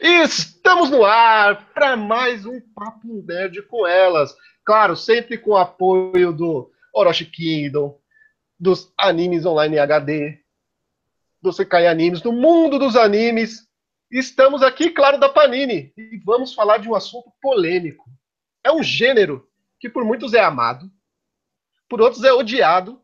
Estamos no ar para mais um Papo Nerd com elas. Claro, sempre com o apoio do Orochi Kingdom, dos animes online HD, do Sekai Animes, do mundo dos animes. Estamos aqui, claro, da Panini e vamos falar de um assunto polêmico. É um gênero que por muitos é amado, por outros é odiado,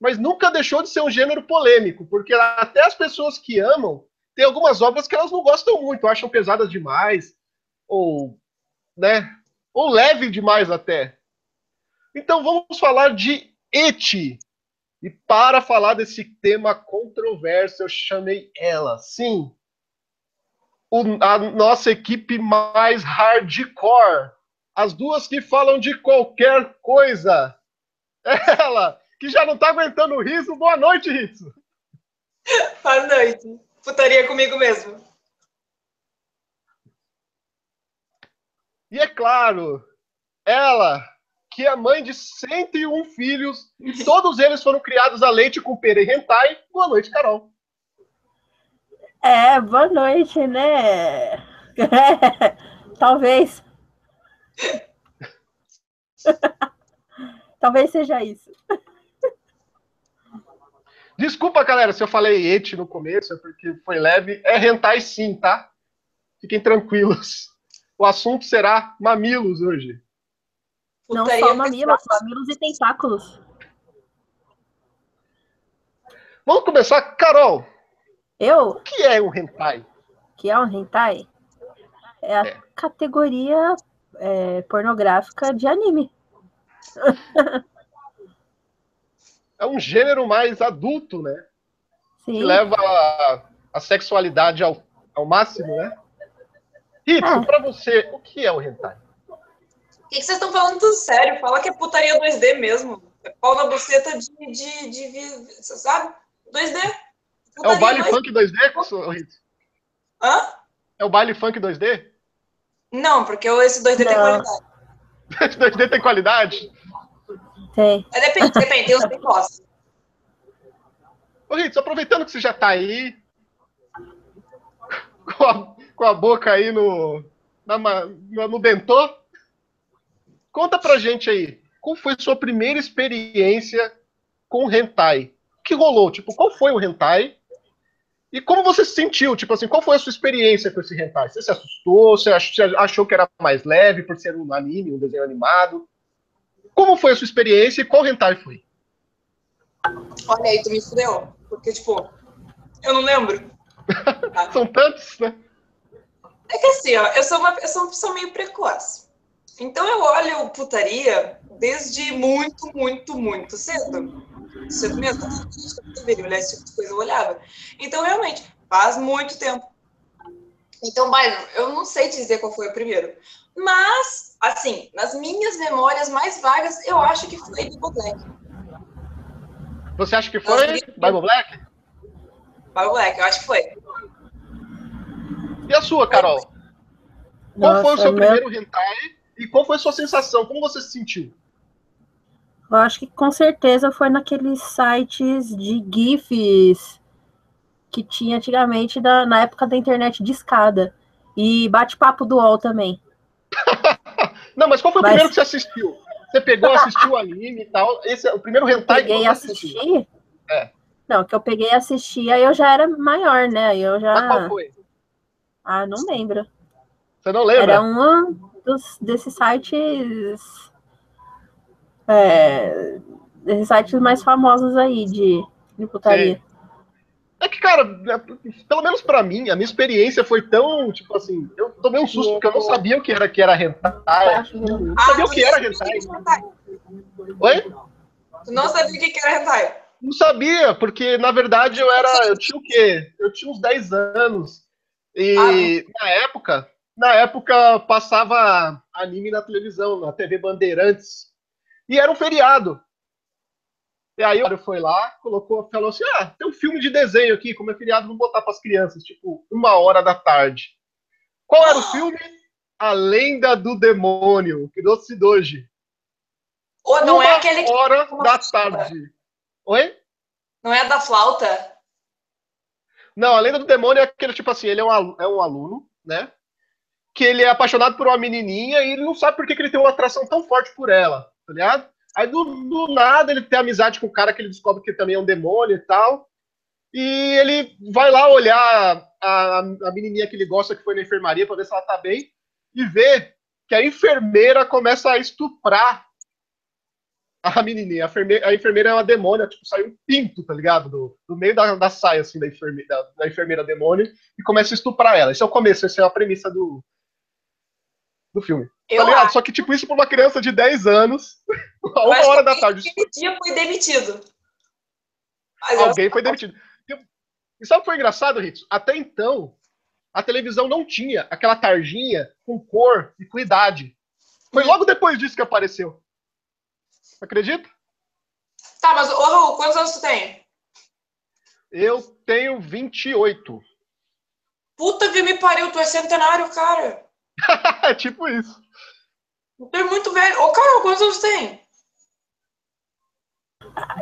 mas nunca deixou de ser um gênero polêmico, porque até as pessoas que amam tem algumas obras que elas não gostam muito, acham pesadas demais, ou, né, ou leve demais até. Então vamos falar de Eti. E para falar desse tema controverso, eu chamei ela, sim, a nossa equipe mais hardcore. As duas que falam de qualquer coisa. Ela, que já não tá aguentando o riso. Boa noite, Ritsu. Boa noite putaria comigo mesmo. E é claro, ela, que é mãe de 101 filhos, e todos eles foram criados a leite com pera e hentai. Boa noite, Carol. É, boa noite, né? Talvez. Talvez seja isso. Desculpa, galera, se eu falei et no começo, é porque foi leve. É rentai sim, tá? Fiquem tranquilos. O assunto será mamilos hoje. Não só mamilos, mamilos e tentáculos. Vamos começar, Carol. Eu? O que é um hentai? O que é um hentai? É a é. categoria é, pornográfica de anime. é um gênero mais adulto, né? Sim. Que leva a, a sexualidade ao, ao máximo, né? Ritsu, é. pra você, o que é o hentai? O que, que vocês estão falando tudo sério? Fala que é putaria 2D mesmo. É pau na buceta de, de, de, de sabe? 2D. Putaria é o baile 2D. funk 2D, Ritsu? Hã? É o baile funk 2D? Não, porque esse 2D Não. tem qualidade. esse 2D tem qualidade? Tem. É, depende, depende, tem os que gostam. Ô, Ritz, aproveitando que você já tá aí, com a, com a boca aí no, na, no bentô, conta pra gente aí, qual foi sua primeira experiência com o hentai? O que rolou? Tipo, qual foi o hentai? E como você se sentiu? Tipo assim, qual foi a sua experiência com esse hentai? Você se assustou? Você achou que era mais leve por ser um anime, um desenho animado? Como foi a sua experiência e qual hentai foi? Olha aí, tu me fudeu. Porque, tipo, eu não lembro. São tantos, né? É que assim, ó, eu sou uma, eu sou uma pessoa meio precoce. Então eu olho putaria desde muito, muito, muito cedo. Cedo mesmo. Olhar esse tipo de coisa, eu olhava. Então, realmente, faz muito tempo. Então, mas eu não sei dizer qual foi o primeiro. Mas, assim, nas minhas memórias mais vagas, eu acho que foi Bible Black. Você acha que foi Bible Black? Bible Black, eu acho que foi. E a sua, Carol? Nossa, qual foi o seu meu... primeiro hentai e qual foi a sua sensação? Como você se sentiu? Eu acho que com certeza foi naqueles sites de GIFs que tinha antigamente da, na época da internet de escada. E bate-papo do UOL também. Não, mas qual foi o mas... primeiro que você assistiu? Você pegou, assistiu o anime e tal? Esse é o primeiro hentai que você assistiu? É. Não, que eu peguei e assisti, aí eu já era maior, né? Eu já. Mas qual foi? Ah, não lembro. Você não lembra? Era um dos, desses sites. É, desses sites mais famosos aí de, de putaria. Sim. É que, cara, é, pelo menos para mim, a minha experiência foi tão, tipo assim, eu tomei um susto porque eu não sabia o que era que era hentai. Eu não sabia o que era hentai. Oi? Tu não sabia o que era hentai? Não sabia, porque na verdade eu era, eu tinha o quê? Eu tinha uns 10 anos. E ah, na época, na época passava anime na televisão, na TV Bandeirantes. E era um feriado. E aí o foi lá, colocou, falou assim: ah, tem um filme de desenho aqui, como é feriado, vou botar para as crianças, tipo, uma hora da tarde. Qual era o filme? A Lenda do Demônio, que doce doji. Ou não é uma é aquele que... hora da tarde. Oi? Não é da flauta? Não, a Lenda do Demônio é aquele tipo assim, ele é um, é um aluno né? Que ele é apaixonado por uma menininha e ele não sabe por que, que ele tem uma atração tão forte por ela, tá ligado? Aí do, do nada ele tem amizade com o cara que ele descobre que também é um demônio e tal. E ele vai lá olhar a, a menininha que ele gosta que foi na enfermaria para ver se ela tá bem e vê que a enfermeira começa a estuprar a menininha. A enfermeira, a enfermeira é uma demônia, tipo, sai um pinto, tá ligado? Do, do meio da, da saia, assim, da enfermeira, da, da enfermeira demônio e começa a estuprar ela. Esse é o começo, essa é a premissa do, do filme. Eu tá ligado? Acho. Só que, tipo, isso pra uma criança de 10 anos, a uma hora da tarde. Aquele dia foi demitido. Mas Alguém foi demitido. E sabe o que foi engraçado, Ritz? Até então, a televisão não tinha aquela tarjinha com cor e com idade. Foi logo depois disso que apareceu. Acredita? Tá, mas, ô Raul, quantos anos tu tem? Eu tenho 28. Puta que me pariu, tu é centenário, cara. É tipo isso. Tu é muito velho. Ô, Carol, quantos anos tem?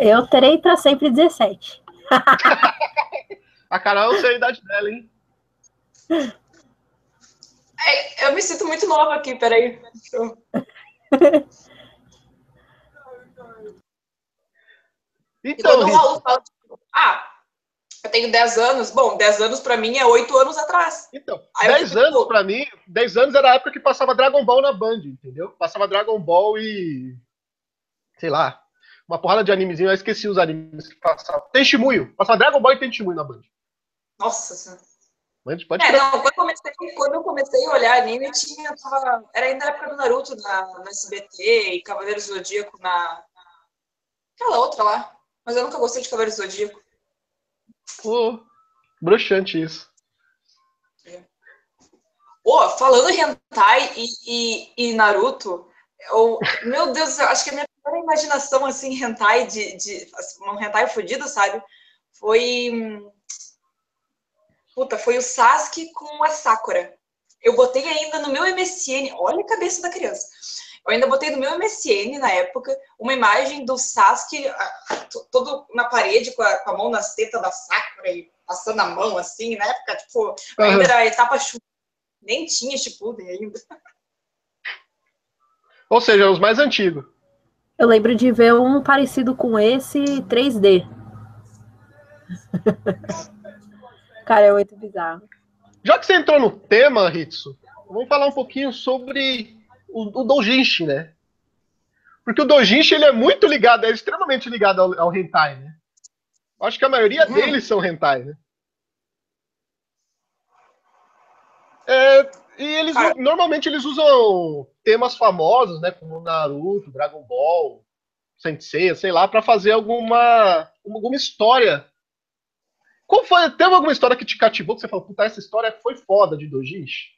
Eu terei pra sempre 17. A Carol, eu sei a idade dela, hein? É, eu me sinto muito nova aqui, peraí. Então, o Raul fala, ah, eu tenho 10 anos. Bom, 10 anos pra mim é 8 anos atrás. Então, Aí 10 anos pô, pra mim, 10 anos era a época que passava Dragon Ball na Band, entendeu? Passava Dragon Ball e. Sei lá. Uma porrada de animezinho, eu esqueci os animes que passavam. Tem Shimuyo. Passava Dragon Ball e tem Shimuyo na Band. Nossa senhora. Pode, pode é, não, quando eu, comecei, quando eu comecei a olhar anime, tinha, tava, era ainda a época do Naruto na, na SBT e Cavaleiros do Zodíaco na. Aquela outra lá. Mas eu nunca gostei de Cavaleiros do Zodíaco. Pô, bruxante isso. É. Oh, falando hentai e, e, e Naruto, eu, meu Deus, eu acho que a minha primeira imaginação assim, hentai de, de um hentai fudido, sabe? Foi Puta, foi o Sasuke com a Sakura. Eu botei ainda no meu MSN, olha a cabeça da criança. Eu ainda botei no meu MSN, na época, uma imagem do Sasuke todo na parede, com a, com a mão nas tetas da Sakura e passando a mão, assim, na época, tipo, ainda era a etapa chuva. Nem tinha Shippuden ainda. Ou seja, os mais antigos. Eu lembro de ver um parecido com esse 3D. Cara, é muito bizarro. Já que você entrou no tema, Ritsu, vamos falar um pouquinho sobre o, o Dojinshi, né? Porque o Dojinshi, ele é muito ligado, é extremamente ligado ao, ao hentai, né? Acho que a maioria uhum. deles são hentai, né? É, e eles ah. normalmente eles usam temas famosos, né, como Naruto, Dragon Ball, Sensei, sei lá, para fazer alguma alguma história qual foi, teve alguma história que te cativou, que você falou, puta, essa história foi foda de Dojinshi?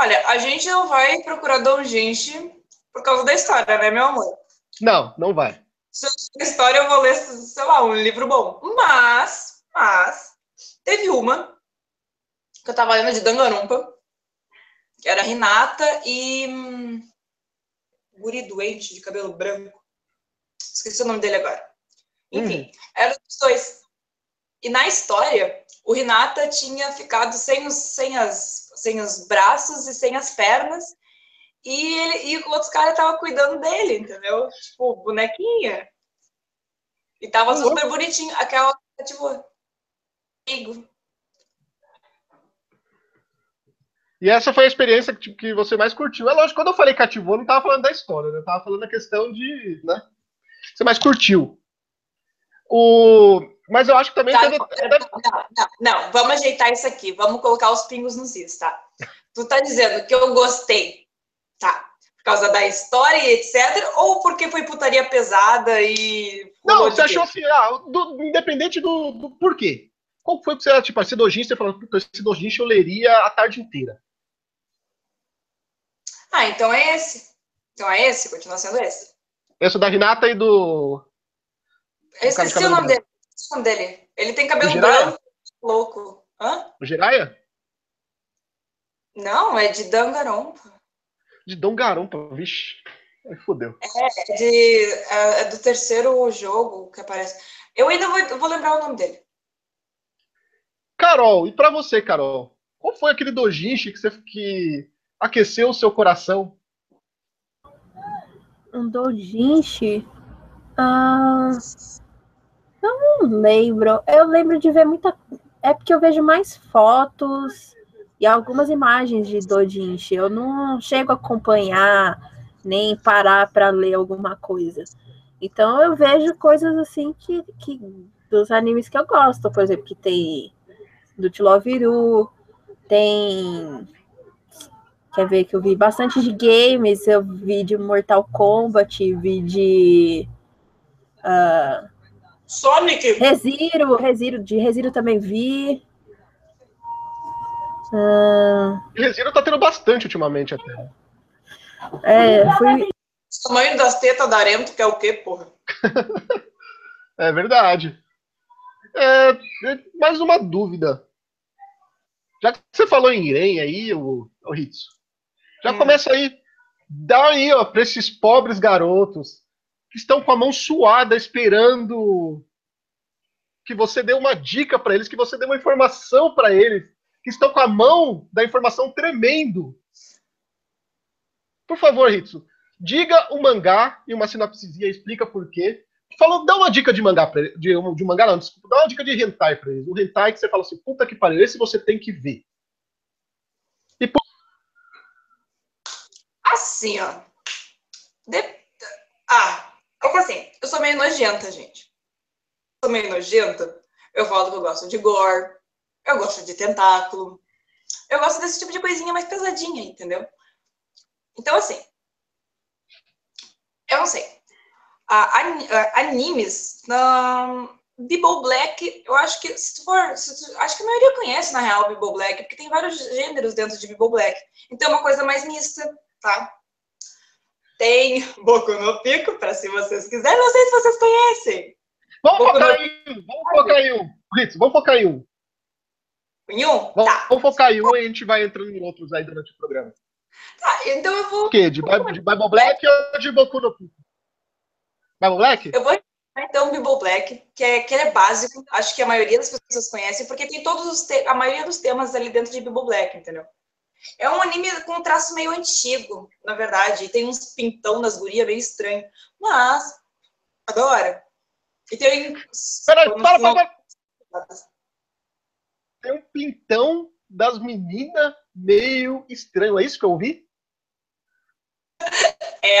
Olha, a gente não vai procurar Dojinshi por causa da história, né, meu amor? Não, não vai. Se eu história, eu vou ler, sei lá, um livro bom. Mas, mas, teve uma que eu tava lendo de Danganronpa, que era Renata e hum, guri doente de cabelo branco. Esqueci o nome dele agora. Enfim, uhum. eram os dois. E na história, o Renata tinha ficado sem os, sem, as, sem os braços e sem as pernas, e, ele, e o outro cara tava cuidando dele, entendeu? Tipo, bonequinha. E tava uhum. super bonitinho. Aquela, tipo, amigo. E essa foi a experiência que, que você mais curtiu. É lógico, quando eu falei cativou, não tava falando da história, né? Eu tava falando da questão de, né? Você mais curtiu. O... Mas eu acho que também. Tá, teve... não, não, não, vamos ajeitar isso aqui. Vamos colocar os pingos nos is, tá? Tu tá dizendo que eu gostei, tá? Por causa da história e etc. Ou porque foi putaria pesada e. Não, você achou assim, ah, do, independente do, do porquê. Qual foi que você, tipo, esse dojinshi, você falou, esse dojinshi eu leria a tarde inteira. Ah, então é esse. Então é esse, continua sendo esse. Esse da Renata e do. Eu esqueci o nome dele. o nome dele. Ele tem cabelo branco, louco. Hã? O Jiraya? Não, é de Dangarompa. De Dangarompa, vixe. Aí fodeu. É, de, é, é, do terceiro jogo que aparece. Eu ainda vou, vou lembrar o nome dele. Carol, e para você, Carol? Qual foi aquele dojinshi que, você, que aqueceu o seu coração? Um dojinshi? Ah, eu não lembro. Eu lembro de ver muita. É porque eu vejo mais fotos e algumas imagens de dojinshi. Eu não chego a acompanhar nem parar para ler alguma coisa. Então eu vejo coisas assim que, que dos animes que eu gosto, por exemplo, que tem do Tiloviru, tem quer ver que eu vi bastante de games, eu vi de Mortal Kombat, vi de uh, Sonic. Resiro, Resiro, de Resiro também vi. Uh, Resiro tá tendo bastante ultimamente até. É, fui. O tamanho das tetas da Arento, que é o quê, porra? é verdade. É, é, mais uma dúvida. Já que você falou em Irem aí, o, o Ritsu, já hum. começa aí. Dá aí, ó, pra esses pobres garotos que estão com a mão suada esperando que você dê uma dica para eles, que você dê uma informação para eles, que estão com a mão da informação tremendo. Por favor, Ritsu, diga o mangá e uma sinopsezinha, explica por quê. Falou, dá uma dica de mangá pra, de, de mangá, não, desculpa, dá uma dica de hentai pra eles. O hentai que você fala assim, puta que pariu, esse você tem que ver. E por... Assim, ó. De... Ah, é assim, eu sou meio nojenta, gente. Eu sou meio nojenta. Eu falo que eu gosto de gore, eu gosto de tentáculo, eu gosto desse tipo de coisinha mais pesadinha, entendeu? Então, assim, eu não sei animes, na Bible Black, eu acho que, se tu for, se tu, acho que a maioria conhece, na real, Bible Black, porque tem vários gêneros dentro de Bible Black. Então é uma coisa mais mista, tá? Tem Boku no Pico, para se vocês quiserem, não sei se vocês conhecem. Vamos Boku focar no... em um, vamos focar em um. Ritz, vamos focar em um. Em um? Vamos, tá. vamos focar em um e a gente vai entrando em outros aí durante o programa. Tá, então eu vou... O quê? De, Bible, de Bible Black ou de Boku no Pico? Bible Black? Eu vou então Bible Black, que é, que é básico, acho que a maioria das pessoas conhece, porque tem todos os a maioria dos temas ali dentro de Bible Black, entendeu? É um anime com um traço meio antigo, na verdade, e tem uns pintão nas gurias meio estranho, mas agora e tem Peraí, para, para, para. Tem um pintão das meninas meio estranho, é isso que eu ouvi? É,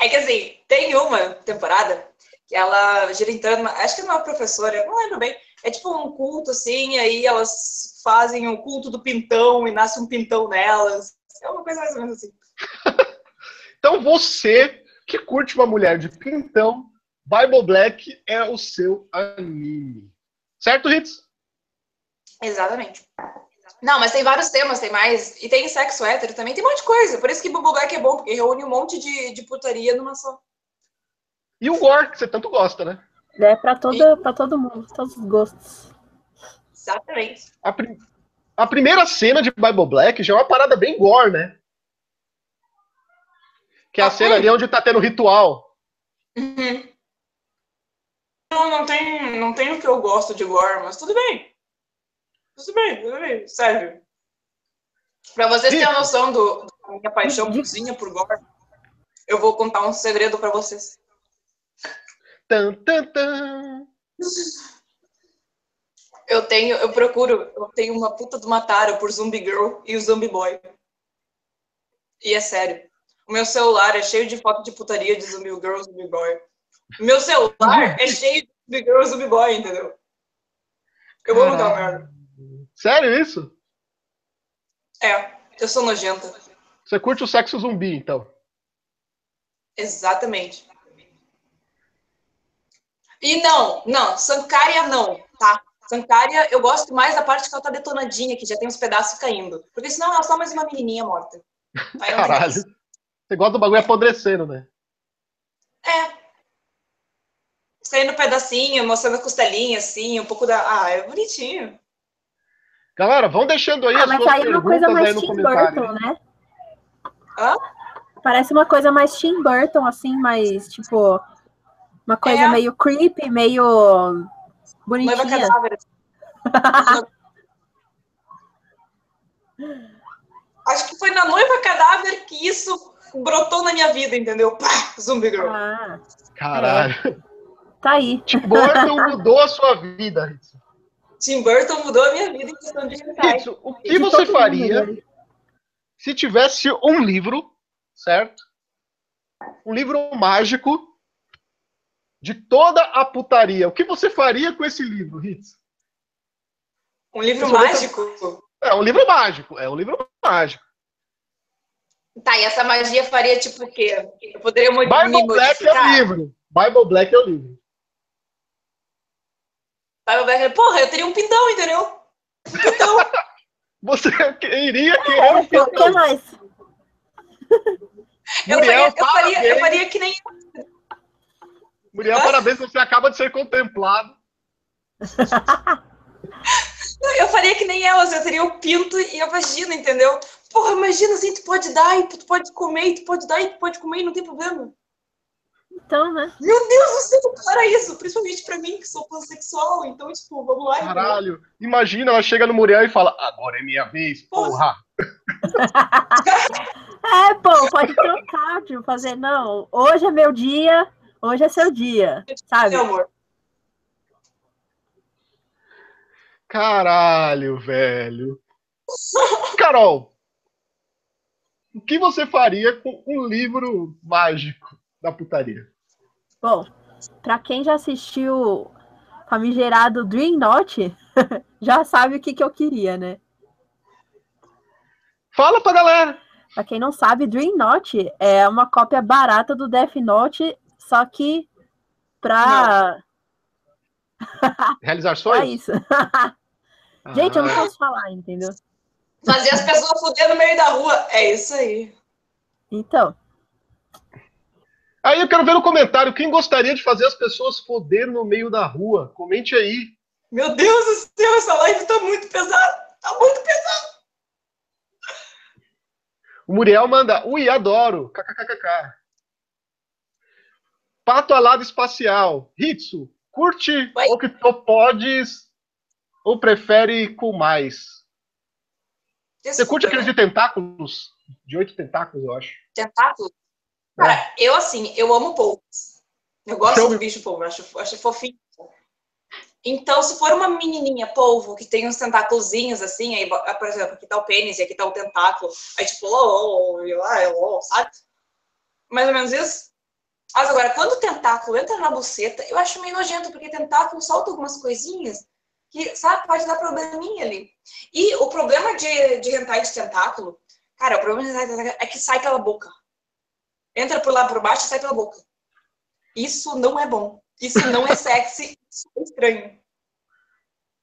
é que assim, tem uma temporada que ela gira em torno, acho que não é uma professora, não lembro bem. É tipo um culto, assim, aí elas fazem o culto do pintão e nasce um pintão nelas. É uma coisa mais ou menos assim. então você que curte uma mulher de pintão, Bible Black é o seu anime. Certo, Hits? Exatamente. Não, mas tem vários temas, tem mais. E tem sexo hétero também, tem um monte de coisa. Por isso que Bubble Black é bom, porque reúne um monte de, de putaria numa só. E o gore, que você tanto gosta, né? É pra, toda, pra todo mundo, todos os gostos. Exatamente. A, prim... a primeira cena de Bible Black já é uma parada bem gore, né? Que é a ah, cena é? ali onde tá tendo ritual. Uhum. Não, não tem, não tem o que eu gosto de gore, mas tudo bem. Tudo bem, tudo bem, sério. Pra vocês terem a noção do, da minha paixão cozinha por gore, eu vou contar um segredo pra vocês. Tan, tan, tan. Eu tenho, eu procuro, eu tenho uma puta de uma tara por Zumbi Girl e o Zumbi Boy. E é sério. O meu celular é cheio de foto de putaria de Zumbi Girl, Zumbi Boy. O meu celular é cheio de Zumbi Girl, Zumbi Boy, entendeu? Eu vou mudar merda. Sério isso? É, eu sou nojenta. Você curte o sexo zumbi, então? Exatamente. E não, não, Sankária não, tá? Sankária, eu gosto mais da parte que ela tá detonadinha, que já tem uns pedaços caindo. Porque senão ela é só mais uma menininha morta. Caralho. Você gosta do bagulho apodrecendo, né? É. Saindo pedacinho, mostrando a costelinha, assim, um pouco da. Ah, é bonitinho. Galera, vão deixando aí ah, as suas aí é uma coisa mais Tim Burton, né? Hã? Parece uma coisa mais Tim Burton, assim, mais, tipo, uma coisa é. meio creepy, meio bonitinha. Acho que foi na noiva cadáver que isso brotou na minha vida, entendeu? Pá, Zumbi Girl. Ah, Caralho. tá aí. Tim Burton mudou a sua vida, Ritsu. Tim Burton mudou a minha vida em questão de. Ritsu, o que você mundo, faria se tivesse um livro, certo? Um livro mágico de toda a putaria. O que você faria com esse livro, Ritsu? Um livro é mágico. É um livro mágico. É um livro mágico. Tá, e essa magia faria tipo o quê? Eu poderia me Bible Black é o livro. Bible Black é o livro. Bible Black, porra, eu teria um pintão, entendeu? Você iria querer um O que? Eu faria, eu, faria, eu faria que nem. Muriel, parabéns, você acaba de ser contemplado. Eu faria que nem elas, eu teria o pinto e a vagina, entendeu? Porra, imagina assim, tu pode dar e tu pode comer, e tu pode dar e tu pode comer e não tem problema. Então, né? Meu Deus do céu, para isso, principalmente pra mim que sou pansexual, então, tipo, vamos lá. Caralho. Imagina, ela chega no Muriel e fala: Agora é minha vez, porra. É, pô, pode trocar, tipo, fazer, não, hoje é meu dia, hoje é seu dia, sabe? Meu amor. Caralho, velho. Carol, o que você faria com um livro mágico da putaria? Bom, pra quem já assistiu famigerado Dream Note, já sabe o que, que eu queria, né? Fala pra galera. Pra quem não sabe, Dream Note é uma cópia barata do Death Note, só que pra, Realizar sonhos? isso. Gente, eu não Ah, posso falar, entendeu? Fazer as pessoas fuder no meio da rua. É isso aí. Então, Aí eu quero ver no comentário quem gostaria de fazer as pessoas foder no meio da rua. Comente aí. Meu Deus do céu, essa live tá muito pesada. Tá muito pesada. O Muriel manda, ui, adoro. KKKKK. Pato alado espacial. Hitsu, curte Oi. octopodes ou prefere com mais? Você curte aqueles de tentáculos? De oito tentáculos, eu acho. tentáculo? Cara, eu assim, eu amo polvos. Eu gosto Eu- do bicho polvo, acho, acho fofinho. Então, se for uma menininha polvo que tem uns tentáculozinhos assim, aí, por exemplo, aqui tá o pênis e aqui tá o tentáculo, aí tipo, oh, oh, oh, oh, sabe? Mais ou menos isso. Mas agora, quando o tentáculo entra na buceta, eu acho meio nojento, porque tentáculo solta algumas coisinhas que, sabe, pode dar probleminha ali. E o problema de, de hentai de tentáculo, cara, o problema de hentai de tentáculo é que sai pela boca. Entra por lá por baixo e sai pela boca. Isso não é bom. Isso não é sexy. Isso é estranho.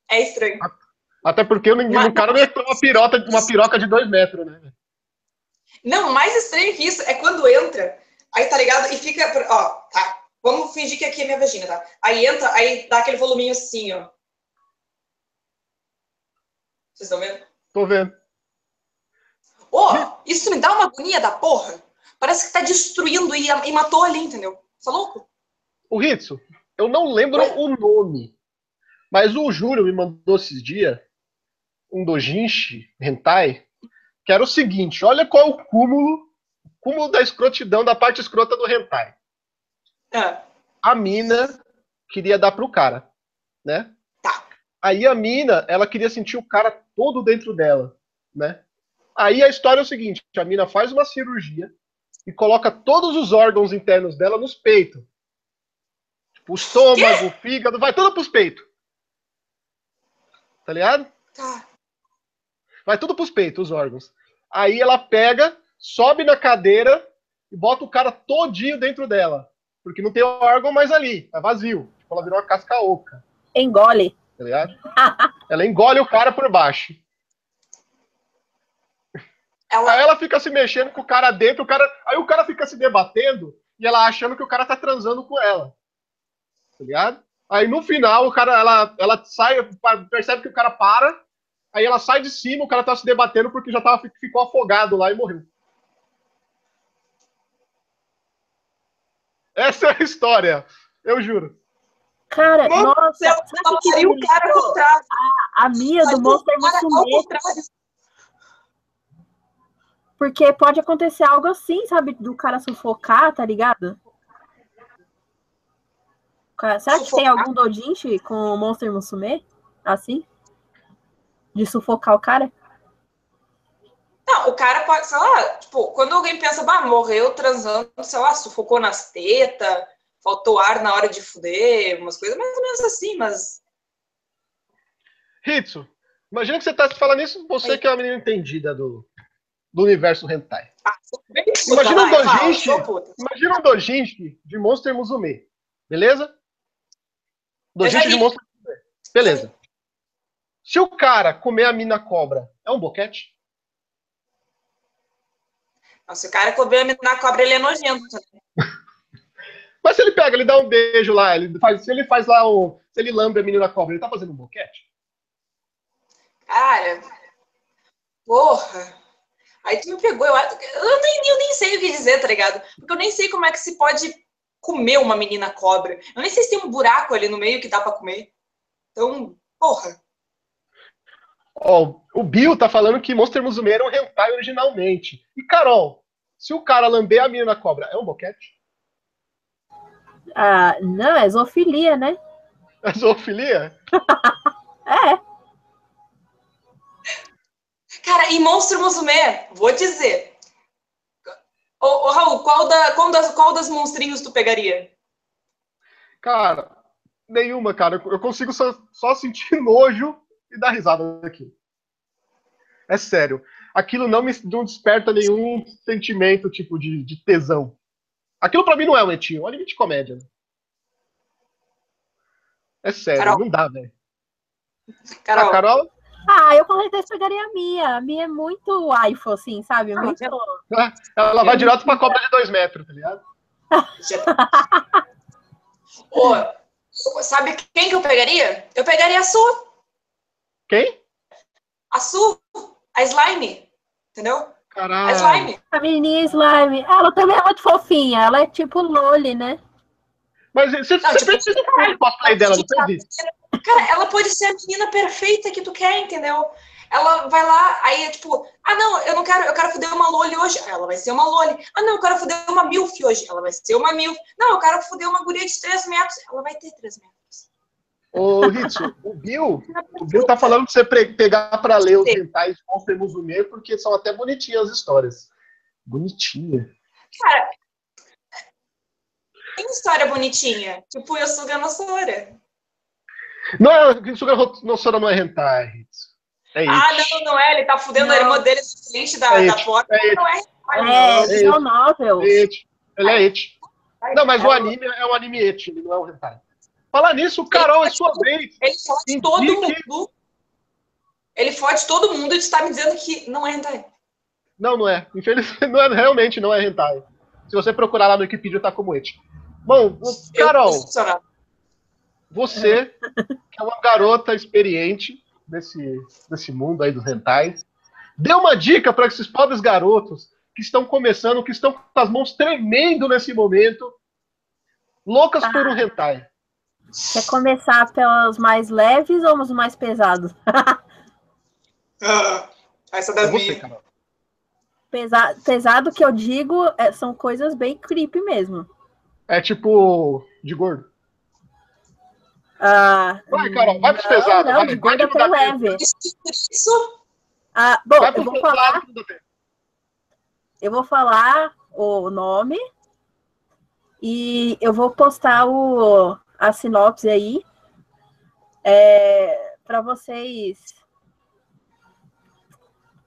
É estranho. Até porque o Mas- o cara não ter uma piroca, uma piroca de dois metros, né? Não, mais estranho que isso é quando entra, aí tá ligado? E fica. Ó, tá. Vamos fingir que aqui é minha vagina, tá? Aí entra, aí dá aquele voluminho assim, ó. Vocês estão vendo? Tô vendo. Ô, isso me dá uma agonia da porra. Parece que tá destruindo e, e matou ali, entendeu? Tá louco? O Hitsu, eu não lembro Oi? o nome, mas o Júlio me mandou esses dias um dojinshi hentai, que era o seguinte, olha qual é o cúmulo, cúmulo da escrotidão, da parte escrota do hentai. Ah, A mina queria dar pro cara, né? Tá. Aí a mina, ela queria sentir o cara todo dentro dela, né? Aí a história é o seguinte, a mina faz uma cirurgia e coloca todos os órgãos internos dela nos peitos. Tipo, o estômago, o fígado, vai tudo pros peitos. Tá ligado? tá. Vai tudo pros peitos, os órgãos. Aí ela pega, sobe na cadeira e bota o cara todinho dentro dela. Porque não tem órgão mais ali, tá vazio. Tipo, ela virou uma casca oca, engole. tá ligado? ela engole o cara por baixo. Ela, Aí ela fica se mexendo com o cara dentro, o cara. Aí o cara fica se debatendo e ela achando que o cara tá transando com ela. Tá ligado? Aí no final, o cara, ela, ela sai, percebe que o cara para, aí ela sai de cima, o cara tá se debatendo porque já tava, ficou afogado lá e morreu. Essa é a história, eu juro. Cara, Mano nossa, eu sabe o cara contrário. A Mia do Monster Musume. Porque pode acontecer algo assim, sabe? Do cara sufocar, tá ligado? Cara, Será que tem Sufocar? algum dojinshi com o Monster Musume? Assim? De sufocar o cara? Não, o cara pode, sei lá, tipo, quando alguém pensa, bah, morreu transando, sei lá, sufocou nas tetas, faltou ar na hora de fuder, umas coisas mais ou menos assim, mas. Hitsu, imagina que você tá falando isso, você Oi. que é uma menina entendida do, do universo hentai. Ah, puta, Imagina um vai, dojinshi. Imagina um dojinshi de Monster Musume, beleza? Dojinshi de. Monster Musume. Beleza. Se o cara comer a mina cobra, é um boquete? Não, se o cara comer na cobra, ele é nojento. né? Mas se ele pega, ele dá um beijo lá, ele faz, se ele faz lá um. Se ele lambe a menina cobra, ele tá fazendo um boquete? Cara, porra. Aí tu me pegou, eu, eu, nem, eu nem sei o que dizer, tá ligado? Porque eu nem sei como é que se pode comer uma menina cobra. Eu nem sei se tem um buraco ali no meio que dá pra comer. Então, porra. Ó, o Bill tá falando que Monster Musume era um hentai originalmente. E Carol, se o cara lamber a menina cobra, é um boquete? Ah, não, é zoofilia, né? É zoofilia? É. Cara, e Monstro Musume, vou dizer. Ô, ô, Raul, qual, da, qual, das, qual das monstrinhos tu pegaria? Cara, nenhuma, cara. Eu consigo só, só sentir nojo e dar risada daquilo. É sério. Aquilo não me não desperta nenhum sentimento, tipo, de, de tesão. Aquilo pra mim não é um etinho, é um anime de comédia. né? É sério, Carol. não dá, velho. Carol, A Carol, Ah, eu com certeza pegaria a Mia. A Mia é muito waifu, assim, sabe? Ah, Muito... ela vai direto pra cobra de dois metros, tá ligado? Ô, sabe quem que eu pegaria? Eu pegaria a Su. Quem? A Su, a Slime. Entendeu? A Caralho. Slime. A menininha slime. Ela também é muito fofinha. Ela é tipo Loli, né? Mas você, Não, você tipo, fez o cosplay dela, não fez isso? Cara, ela pode ser a menina perfeita que tu quer, entendeu? Ela vai lá, aí é tipo, ah não, eu não quero, eu quero foder uma Loli hoje. Ela vai ser uma Loli. Ah não, eu quero foder uma Milf hoje. Ela vai ser uma Milf. Não, eu quero foder uma guria de 3 metros. Ela vai ter 3 metros. Ô, Hitsu, o Bill, o Bill tá falando pra você pegar pra ler os de Monster Musume, porque são até bonitinhas as histórias. Bonitinha. Cara, tem história bonitinha. Tipo, eu sou Ganossaura. Não, Sugar Nossora não é hentai, Hitsu. É Ah, it. não, não é. Ele tá fudendo a irmã dele na frente da, É da porta. é. Não é. É, é visual novel. É it. Ele é it. Não, mas o anime é um anime it, ele não é um hentai. Falar nisso, Carol, é sua vez. Ele fode Indique- todo mundo. Ele fode todo mundo e tu tá me dizendo que não é hentai. Não, não é. Infelizmente, não é, realmente não é hentai. Se você procurar lá no Wikipedia, tá como it. Bom, Carol. Você, que é uma garota experiente nesse, nesse mundo aí dos rentais, dê uma dica para esses pobres garotos que estão começando, que estão com as mãos tremendo nesse momento, loucas por um hentai. Quer começar pelos mais leves ou os mais pesados? Ah, essa É das você, minhas. Carol. Pesa- pesado que eu digo é, são coisas bem creepy mesmo. É tipo de gordo. Ah, Vai, Carol, vai pros pesados. Não, vai, de gordo até leve. Isso. Ah, bom, eu vou falar, eu vou falar o nome e eu vou postar o, a sinopse aí é, para vocês.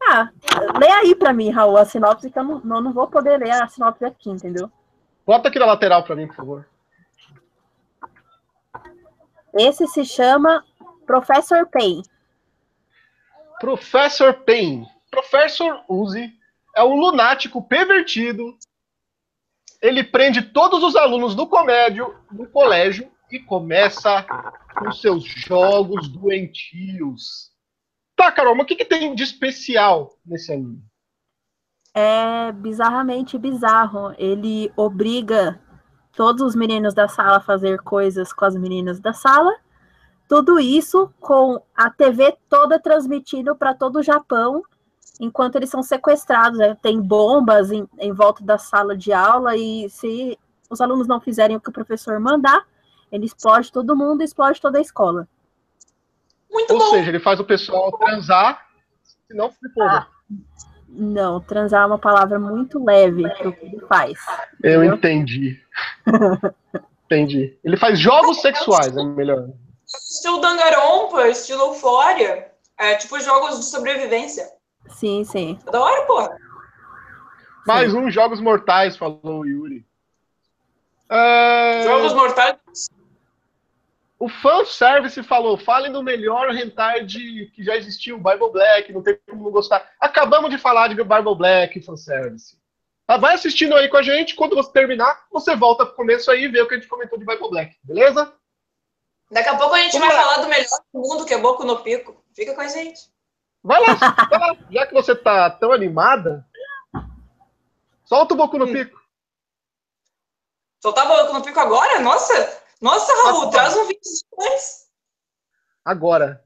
Ah, lê aí para mim, Raul, a sinopse, que eu não, não, não vou poder ler a sinopse aqui, entendeu? Bota aqui na lateral para mim, por favor. Esse se chama Professor Pain. Professor Pain. Professor Uzi é um lunático pervertido. Ele prende todos os alunos do comédio, do colégio, e começa com seus jogos doentios. Tá, Carol, mas o que, que tem de especial nesse anime? é bizarramente bizarro. Ele obriga todos os meninos da sala a fazer coisas com as meninas da sala. Tudo isso com a TV toda transmitindo para todo o Japão enquanto eles são sequestrados. Né? Tem bombas em, em volta da sala de aula e se os alunos não fizerem o que o professor mandar, ele explode todo mundo e explode toda a escola. Muito Ou bom. seja, ele faz o pessoal transar, senão se for. Ah, não, transar é uma palavra muito leve que ele faz. Eu entendeu? entendi. entendi. Ele faz jogos sexuais, é melhor. Estilo Dangarompa, estilo Eufória. É tipo jogos de sobrevivência. Sim, sim. Da hora, porra. Mais sim. um Jogos Mortais, falou o Yuri. É... Jogos Mortais o fanservice falou: falem do melhor hentai de, que já existiu, Bible Black, não tem como não gostar. Acabamos de falar de Bible Black fanservice. Ah, vai assistindo aí com a gente, quando você terminar, você volta pro começo aí e vê o que a gente comentou de Bible Black, beleza? Daqui a pouco a gente Vamos vai lá. falar do melhor do mundo, que é Boco no Pico. Fica com a gente. Vai lá, vai lá. já que você tá tão animada, solta o Boco no hum. Pico. Soltar o Boco no Pico agora? Nossa! Nossa, Raul, traz um vídeo depois. Agora.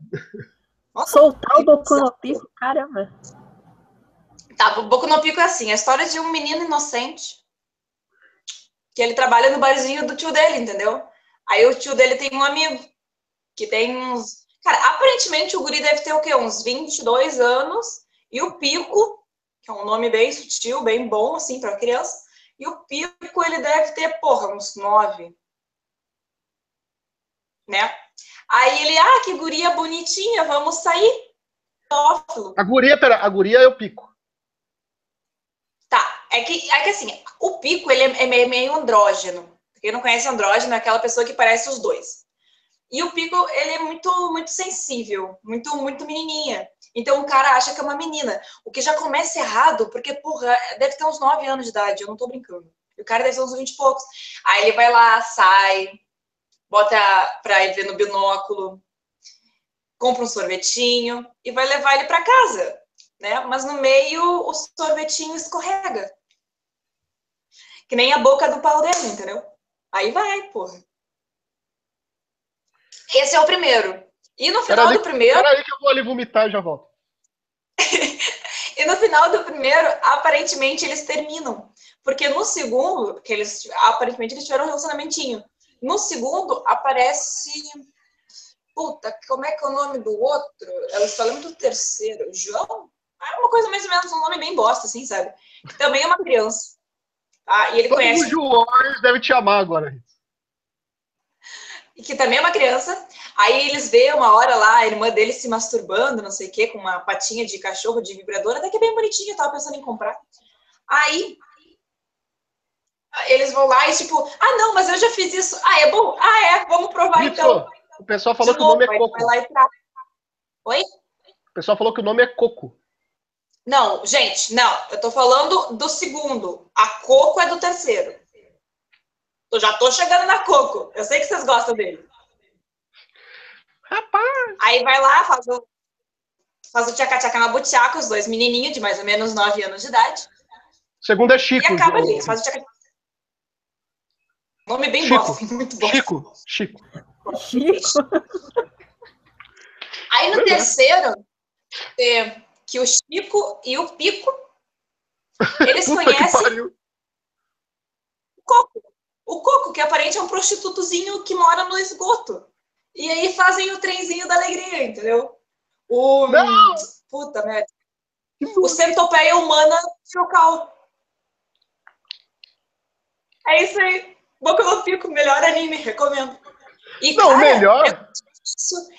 Nossa, Soltar o Boku no Pico, caramba. Tá, o Boku no Pico é assim, a história de um menino inocente que ele trabalha no barzinho do tio dele, entendeu? Aí o tio dele tem um amigo que tem uns... Cara, aparentemente o guri deve ter o quê? Uns 22 anos e o Pico, que é um nome bem sutil, bem bom, assim, pra criança, e o Pico, ele deve ter, porra, uns 9, né? Aí ele, ah, que guria bonitinha, vamos sair. A guria, pera, a guria é o pico. Tá, é que, é que assim, o pico ele é, é meio andrógeno. Quem não conhece andrógeno é aquela pessoa que parece os dois. E o pico, ele é muito, muito sensível, muito, muito menininha. Então o cara acha que é uma menina. O que já começa errado, porque, porra, deve ter uns 9 anos de idade, eu não tô brincando. E o cara deve ter uns 20 e poucos. Aí ele vai lá, sai, bota para ir ver no binóculo, compra um sorvetinho e vai levar ele para casa, né? Mas no meio o sorvetinho escorrega. Que nem a boca do pau dele, entendeu? Aí vai, porra. Esse é o primeiro. E no final do primeiro. Peraí que eu vou ali vomitar e já volto. e no final do primeiro, aparentemente, eles terminam. Porque no segundo, que eles aparentemente eles tiveram um relacionamentinho. No segundo, aparece. Puta, como é que é o nome do outro? Ela só lembra do terceiro. João? É uma coisa mais ou menos, um nome bem bosta, assim, sabe? Que também é uma criança. Ah, e ele Todo conhece. O João deve te amar agora. E que também é uma criança. Aí eles veem uma hora lá a irmã dele se masturbando, não sei o quê, com uma patinha de cachorro de vibrador, até que é bem bonitinha, eu tava pensando em comprar. Aí eles vão lá e tipo, ah, não, mas eu já fiz isso. Ah, é bom? Ah, é, vamos provar isso. então. O pessoal falou que o nome é Coco. Oi? O pessoal falou que o nome é Coco. Não, gente, não. Eu tô falando do segundo. A Coco é do terceiro. Eu já tô chegando na Coco. Eu sei que vocês gostam dele. Rapaz! Aí vai lá, faz o, faz o tchaca-tchaca na butiaca, os dois menininhos de mais ou menos 9 anos de idade. Segundo é Chico. E acaba ali, faz o tchaca Nome bem Chico. bosta, muito bom. Chico, Chico. Chico. Aí no terceiro, é, que o Chico e o Pico, eles conhecem o Coco. O Coco, que aparente é um prostitutozinho que mora no esgoto. E aí fazem o trenzinho da alegria, entendeu? O. Não! Puta merda. O centopeia humana chocal. É isso aí. Boku no Pico, melhor anime, recomendo. E, Não, cara, melhor.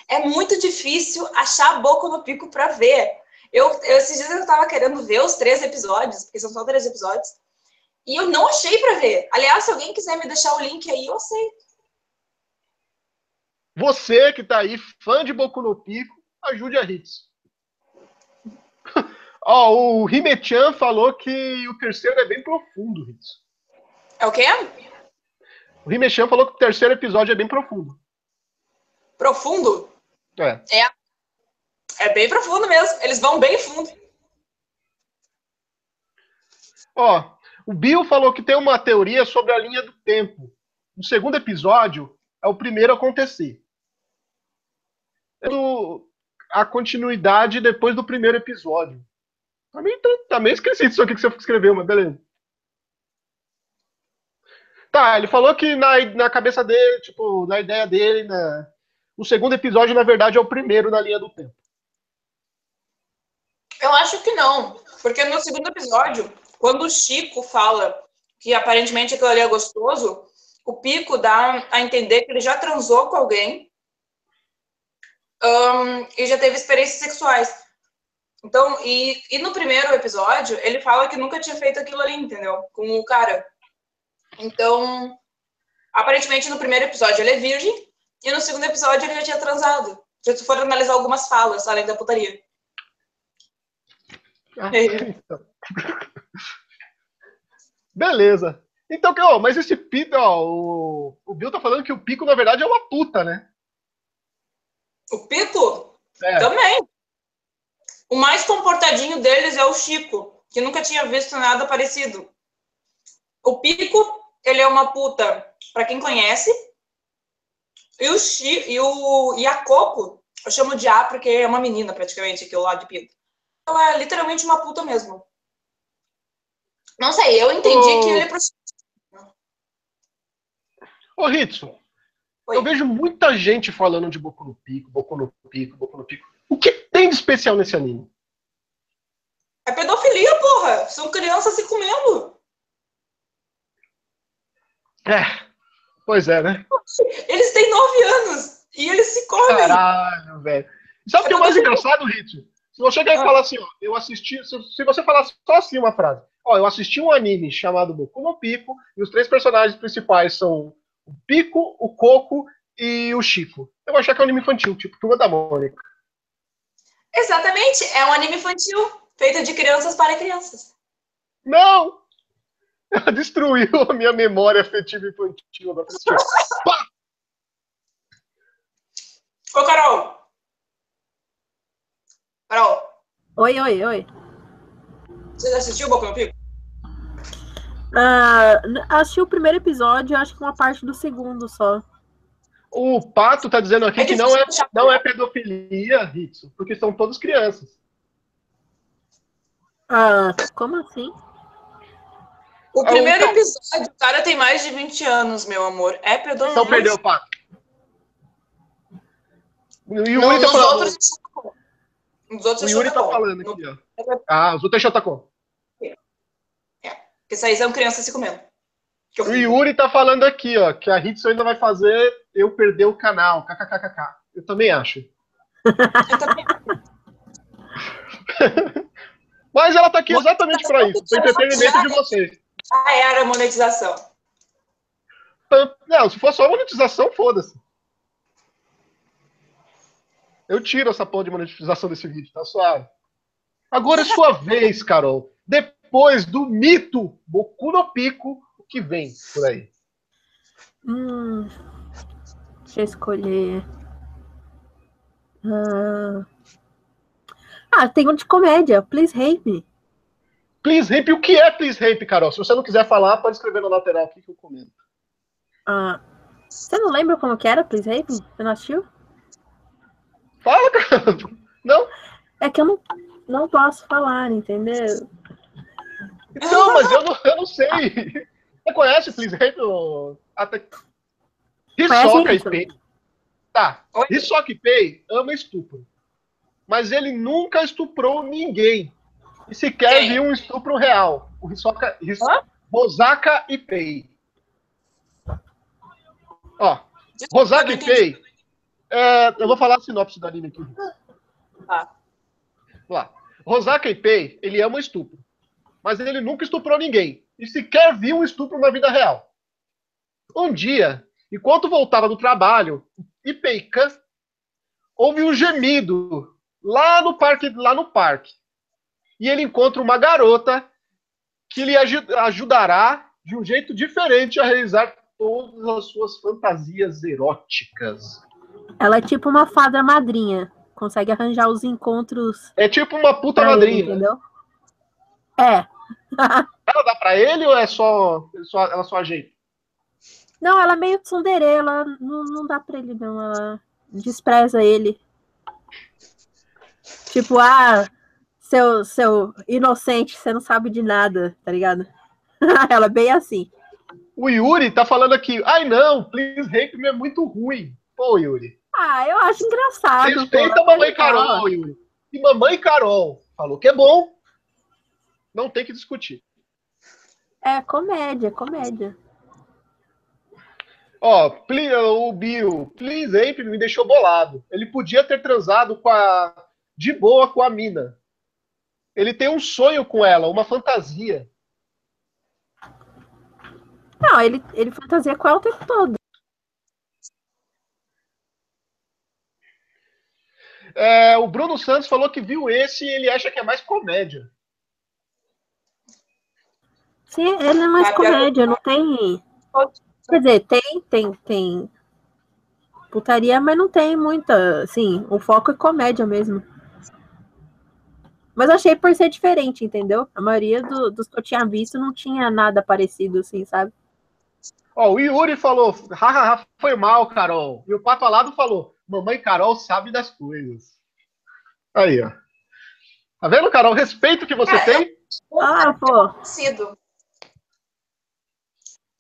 É, é, muito difícil achar Boku no Pico pra ver. Eu, eu, esses dias eu tava querendo ver os três episódios, porque são só três episódios, e eu não achei pra ver. Aliás, se alguém quiser me deixar o link aí, eu aceito. Você que tá aí, fã de Boku no Pico, ajude a Hits. Ó, oh, o Himechan falou que o terceiro é bem profundo, Hits. É o quê? O Rimechan falou que o terceiro episódio é bem profundo. Profundo? É. É. É bem profundo mesmo. Eles vão bem fundo. Ó, o Bill falou que tem uma teoria sobre a linha do tempo. O segundo episódio é o primeiro a acontecer. A continuidade depois do primeiro episódio. Tá meio, tá meio esquisito isso aqui que você escreveu, mas beleza. Tá, ele falou que na, na cabeça dele, tipo, na ideia dele, na, o segundo episódio, na verdade, é o primeiro na linha do tempo. Eu acho que não. Porque no segundo episódio, quando o Chico fala que aparentemente aquilo ali é gostoso, o Pico dá a entender que ele já transou com alguém um, e já teve experiências sexuais. Então, e, e no primeiro episódio, ele fala que nunca tinha feito aquilo ali, entendeu? Com o cara. Então, aparentemente no primeiro episódio ele é virgem e no segundo episódio ele já tinha transado. Se tu for analisar algumas falas, além da putaria. Ah, então. Beleza. Então, ó, mas esse Pico, ó, o, o Bill tá falando que o Pico, na verdade, é uma puta, né? O Pico? É. Também. O mais comportadinho deles é o Chico, que nunca tinha visto nada parecido. O Pico, ele é uma puta, para quem conhece. E o, Chi, e o e a Coco, eu chamo de A porque é uma menina praticamente, aqui ao lado de Pico. Ela é literalmente uma puta mesmo. Não sei, eu entendi que ele é prostituta. Ô, Ritson, eu vejo muita gente falando de Boku no Pico, Boku no Pico, Boku no Pico. O que tem de especial nesse anime? É pedofilia, porra! São crianças se comendo. É, pois é, né? Eles têm nove anos e eles se comem. Caralho, velho. Sabe o que é mais engraçado, Ritson? Se você e ah. falar assim, ó, eu assisti. Se, se você falar só assim uma frase, ó, eu assisti um anime chamado Boku no Pico, e os três personagens principais são o Pico, o Coco e o Chico. Eu vou achar que é um anime infantil, tipo Turma da Mônica. Exatamente, é um anime infantil, feito de crianças para crianças. Não! Ela destruiu a minha memória afetiva infantil. Ô, Carol! Carol! Oi, oi, oi. Você já assistiu o Boku no Pico? Uh, assisti o primeiro episódio, acho que uma parte do segundo só. O Pato tá dizendo aqui é que não é, não é pedofilia, Ritsu, porque são todos crianças. Ah, como assim? O primeiro episódio, o cara tem mais de 20 anos, meu amor. É pedofilia. Então perdeu o Pato. E o Yuri tá falando. Outros, os outros o Yuri tá falando aqui, ó. Ah, os outros é Shotacon. Porque isso aí são crianças se comendo. O Yuri tá falando aqui, ó, que a Hitson ainda vai fazer eu perder o canal. KKKKK. Eu também acho. Eu também Mas ela tá aqui exatamente para isso, para entretenimento de vocês. Ah, era monetização. Não, se for só monetização, foda-se. Eu tiro essa porra de monetização desse vídeo, tá suave. Agora é sua vez, Carol. Depois depois do mito Boku no Pico, o que vem por aí? Hum, deixa eu escolher. Ah, ah tem um de comédia. Please Hate Me. Please Hate O que é Please Hate, Carol? Se você não quiser falar, pode escrever na lateral aqui que eu comento. Ah, você não lembra como que era Please Me? Você não assistiu? Fala, cara. Não? É que eu não, não posso falar, entendeu? Não, mas eu não, eu não sei. Você conhece Please Hate? Até... Hisoka Pei. Tá. Hisoka Pei ama estupro. Mas ele nunca estuprou ninguém. E sequer Quem? viu um estupro real. O Hisoka. His... Rosaka Ipei. Ó. Rosaka Ipei. É, eu vou falar a sinopse do anime aqui. Tá. Lá. Rosaka Ipei, ele ama estupro mas ele nunca estuprou ninguém e sequer viu um estupro na vida real. Um dia, enquanto voltava do trabalho, Ipeica houve um gemido lá no parque, lá no parque. E ele encontra uma garota que lhe ajudará de um jeito diferente a realizar todas as suas fantasias eróticas. Ela é tipo uma fada madrinha, consegue arranjar os encontros. É tipo uma puta madrinha. Ele, entendeu? É. ela dá pra ele ou é só, só ela só ajeita? Não, ela é meio tsundere, ela não, não dá pra ele, não. Ela despreza ele. Tipo, ah, seu, seu inocente, você não sabe de nada, tá ligado? Ela é bem assim. O Yuri tá falando aqui, ai não, Please Rape Me é muito ruim. Pô, Yuri. Ah, eu acho engraçado. Respeita pô, a mamãe. Carol, Yuri. E mamãe Carol falou que é bom. Não tem que discutir. É comédia, comédia. Ó, pli- o Bill, Please Rape Me me deixou bolado. Ele podia ter transado com a de boa com a mina. Ele tem um sonho com ela, uma fantasia. Não, ele, ele fantasia com ela o tempo todo. É, o Bruno Santos falou que viu esse e ele acha que é mais comédia. Sim, ele é mais comédia, não tem. Quer dizer, tem, tem, tem putaria, mas não tem muita. Assim, o foco é comédia mesmo. Mas eu achei por ser diferente, entendeu? A maioria do- dos que eu tinha visto não tinha nada parecido, assim, sabe? Ó, o Yuri falou, hahaha, foi mal, Carol. E o Papalado falou, mamãe Carol sabe das coisas. Aí, ó. Tá vendo, Carol? O respeito que você tem. Ah, pô. parecido.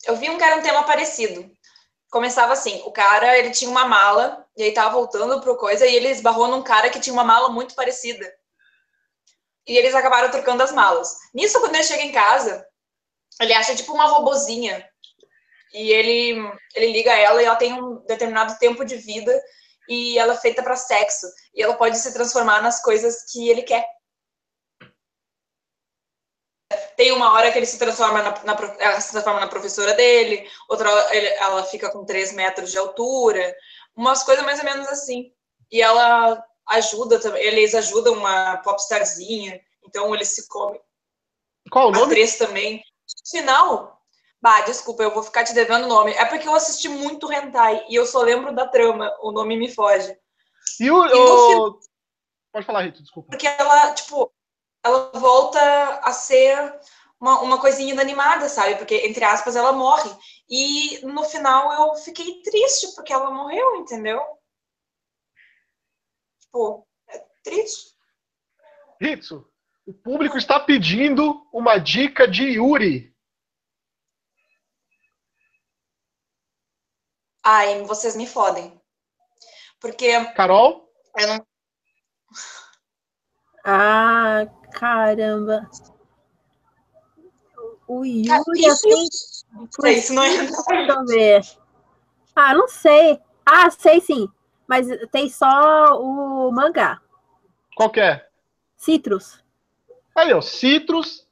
Eu vi um era um tema parecido. Começava assim, o cara, ele tinha uma mala, e aí tava voltando pro coisa, e ele esbarrou num cara que tinha uma mala muito parecida. E eles acabaram trocando as malas. Nisso, quando ele chega em casa, ele acha tipo uma robozinha. E ele, ele liga ela e ela tem um determinado tempo de vida e ela é feita para sexo. E ela pode se transformar nas coisas que ele quer. Tem uma hora que ele se transforma na, na ela se transforma na professora dele, outra hora ele- ela fica com 3 metros de altura, umas coisas mais ou menos assim. E ela ajuda também, eles ajudam uma popstarzinha, então eles se comem. Qual o nome? três também. Final, bah, desculpa, eu vou ficar te devendo o nome. É porque eu assisti muito hentai e eu só lembro da trama, o nome me foge. E o. E o- Pode falar, Rito, desculpa. Porque ela, tipo, ela volta a ser uma, uma coisinha inanimada, sabe? Porque, entre aspas, ela morre. E no final eu fiquei triste porque ela morreu, entendeu? Tipo, é triste. Ritsu, o público está pedindo uma dica de Yuri. Ai, vocês me fodem. Porque Carol? eu não. Ah, caramba. O Yuri, assim, isso, isso não é. deixa eu ver. Ah, não sei. Ah, sei sim. Mas tem só o mangá. Qual que é? Citrus. Aí, ó, Citrus.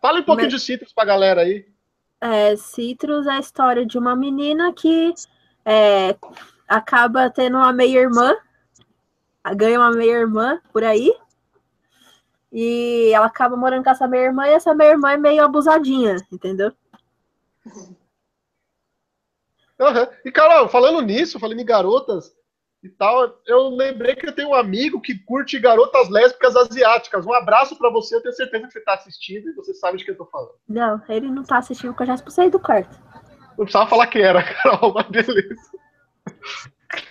Fala um pouquinho Mas- de Citrus pra galera aí. É, Citrus é a história de uma menina que é, acaba tendo uma meia-irmã, ganha uma meia-irmã por aí, e ela acaba morando com essa meia-irmã, e essa meia-irmã é meio abusadinha, entendeu? Aham. E, Carol, falando nisso, falando em garotas e tal, eu lembrei que eu tenho um amigo que curte garotas lésbicas asiáticas. Um abraço pra você, eu tenho certeza que você tá assistindo e você sabe de que eu tô falando. Não, ele não tá assistindo porque eu já expulsei do quarto. Não precisava falar que era, Carol, mas beleza.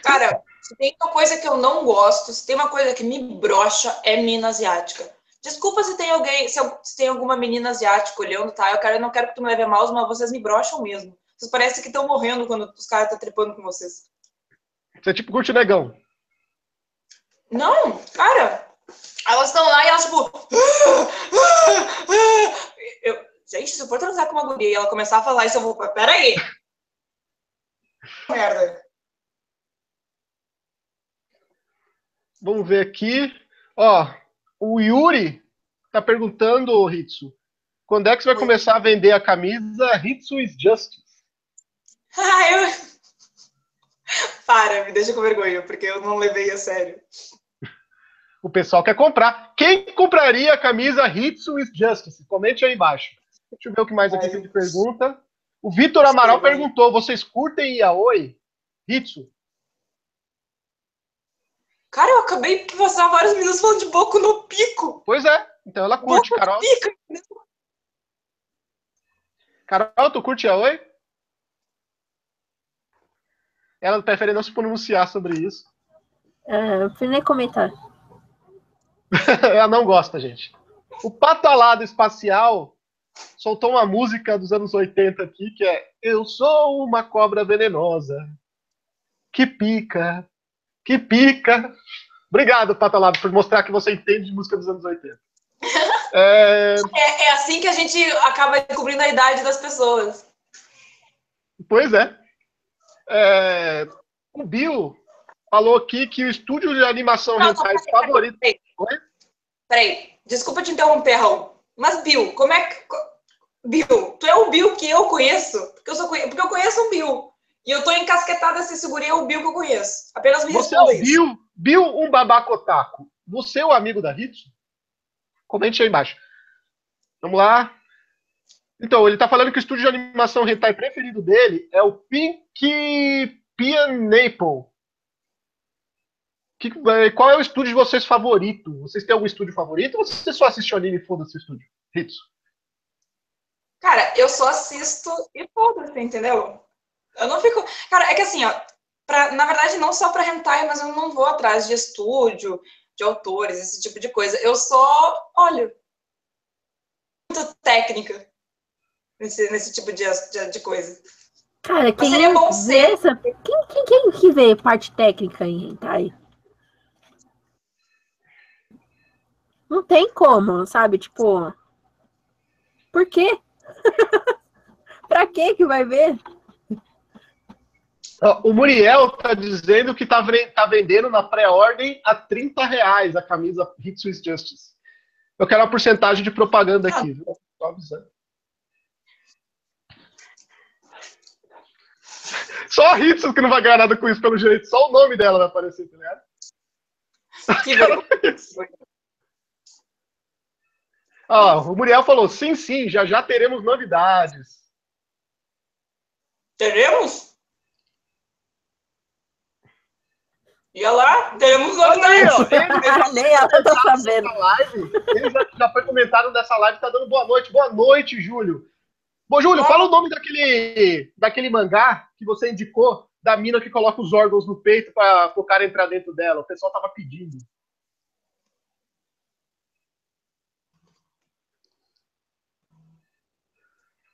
Cara, se tem uma coisa que eu não gosto, se tem uma coisa que me brocha, é mina asiática. Desculpa se tem alguém, se, eu- se tem alguma menina asiática olhando, tá? Eu, quero, eu não quero que tu me leve a mal, mas vocês me brocham mesmo. Vocês parecem que estão morrendo quando os caras estão trepando com vocês. Você tipo curte negão. Não, cara. Elas estão lá e elas, tipo. Eu, gente, se eu for transar com uma guria e ela começar a falar isso, eu vou. Peraí. Merda. Vamos ver aqui. Ó, o Yuri tá perguntando, Ritsu, quando é que você vai começar a vender a camisa Ritsu is Justice? Ah, eu. Para, me deixa com vergonha, porque eu não levei a sério. O pessoal quer comprar. Quem compraria a camisa Ritsu is Justice? Comente aí embaixo. Deixa eu ver o que mais aqui tem de pergunta. O Vitor Amaral perguntou: vocês curtem Yaoi? Ritsu? Cara, eu acabei de passar vários minutos falando de boco no pico. Pois é. Então ela curte, Boco Carol. pico. Carol, tu curte Yaoi? Ela prefere não se pronunciar sobre isso. É, eu prefiro nem comentar. Ela não gosta, gente. O Patalado Espacial soltou uma música dos anos 80 aqui que é Eu sou uma cobra venenosa que pica, que pica. Obrigado, Patalado, por mostrar que você entende de música dos anos 80. É... É, é assim que a gente acaba descobrindo a idade das pessoas. Pois é. É. O Bill falou aqui que o estúdio de animação não, hentai não, favorito. Peraí, peraí. desculpa te interromper, Raul. Mas, Bill, como é que. Bill, tu é o Bill que eu conheço? Porque eu, sou, porque eu conheço um Bill. E eu tô encasquetada se segurei o Bill que eu conheço. Apenas me Você é o Bill, Bill, um babacotaco. Você é o amigo da Hitsu? Comente aí embaixo. Vamos lá. Então, ele está falando que o estúdio de animação hentai preferido dele é o Pink Pineapple. Que, é, qual é o estúdio de vocês favorito? Vocês têm algum estúdio favorito ou você só assiste anime e foda-se o estúdio? Ritsu. Cara, eu só assisto e foda-se, entendeu? Eu não fico. Cara, é que assim, ó, pra, na verdade, não só pra hentai, mas eu não vou atrás de estúdio, de autores, esse tipo de coisa. Eu só olho. Muito técnica nesse, nesse tipo de, de, de coisa. Cara, quem seria bom ser... essa... quem, quem, quem que vê parte técnica em hentai? Não tem como, sabe? Tipo, por quê? pra quê que vai ver? O Muriel tá dizendo que tá, tá vendendo na pré-ordem a 30 reais a camisa Hit Swiss Justice. Eu quero a porcentagem de propaganda aqui, viu? Tô avisando. Só a Hitsu que não vai ganhar nada com isso, pelo jeito. Só o nome dela vai aparecer, tá ligado? Que ah, o Muriel falou: sim, sim, já já teremos novidades. Teremos? Ia lá, teremos novidades. Nem ela tá sabendo. Live, ele já, já foi comentado nessa live, tá dando boa noite. Boa noite, Júlio. Bom, Júlio, fala o nome daquele, daquele mangá que você indicou, da mina que coloca os órgãos no peito para o cara entrar dentro dela. O pessoal tava pedindo.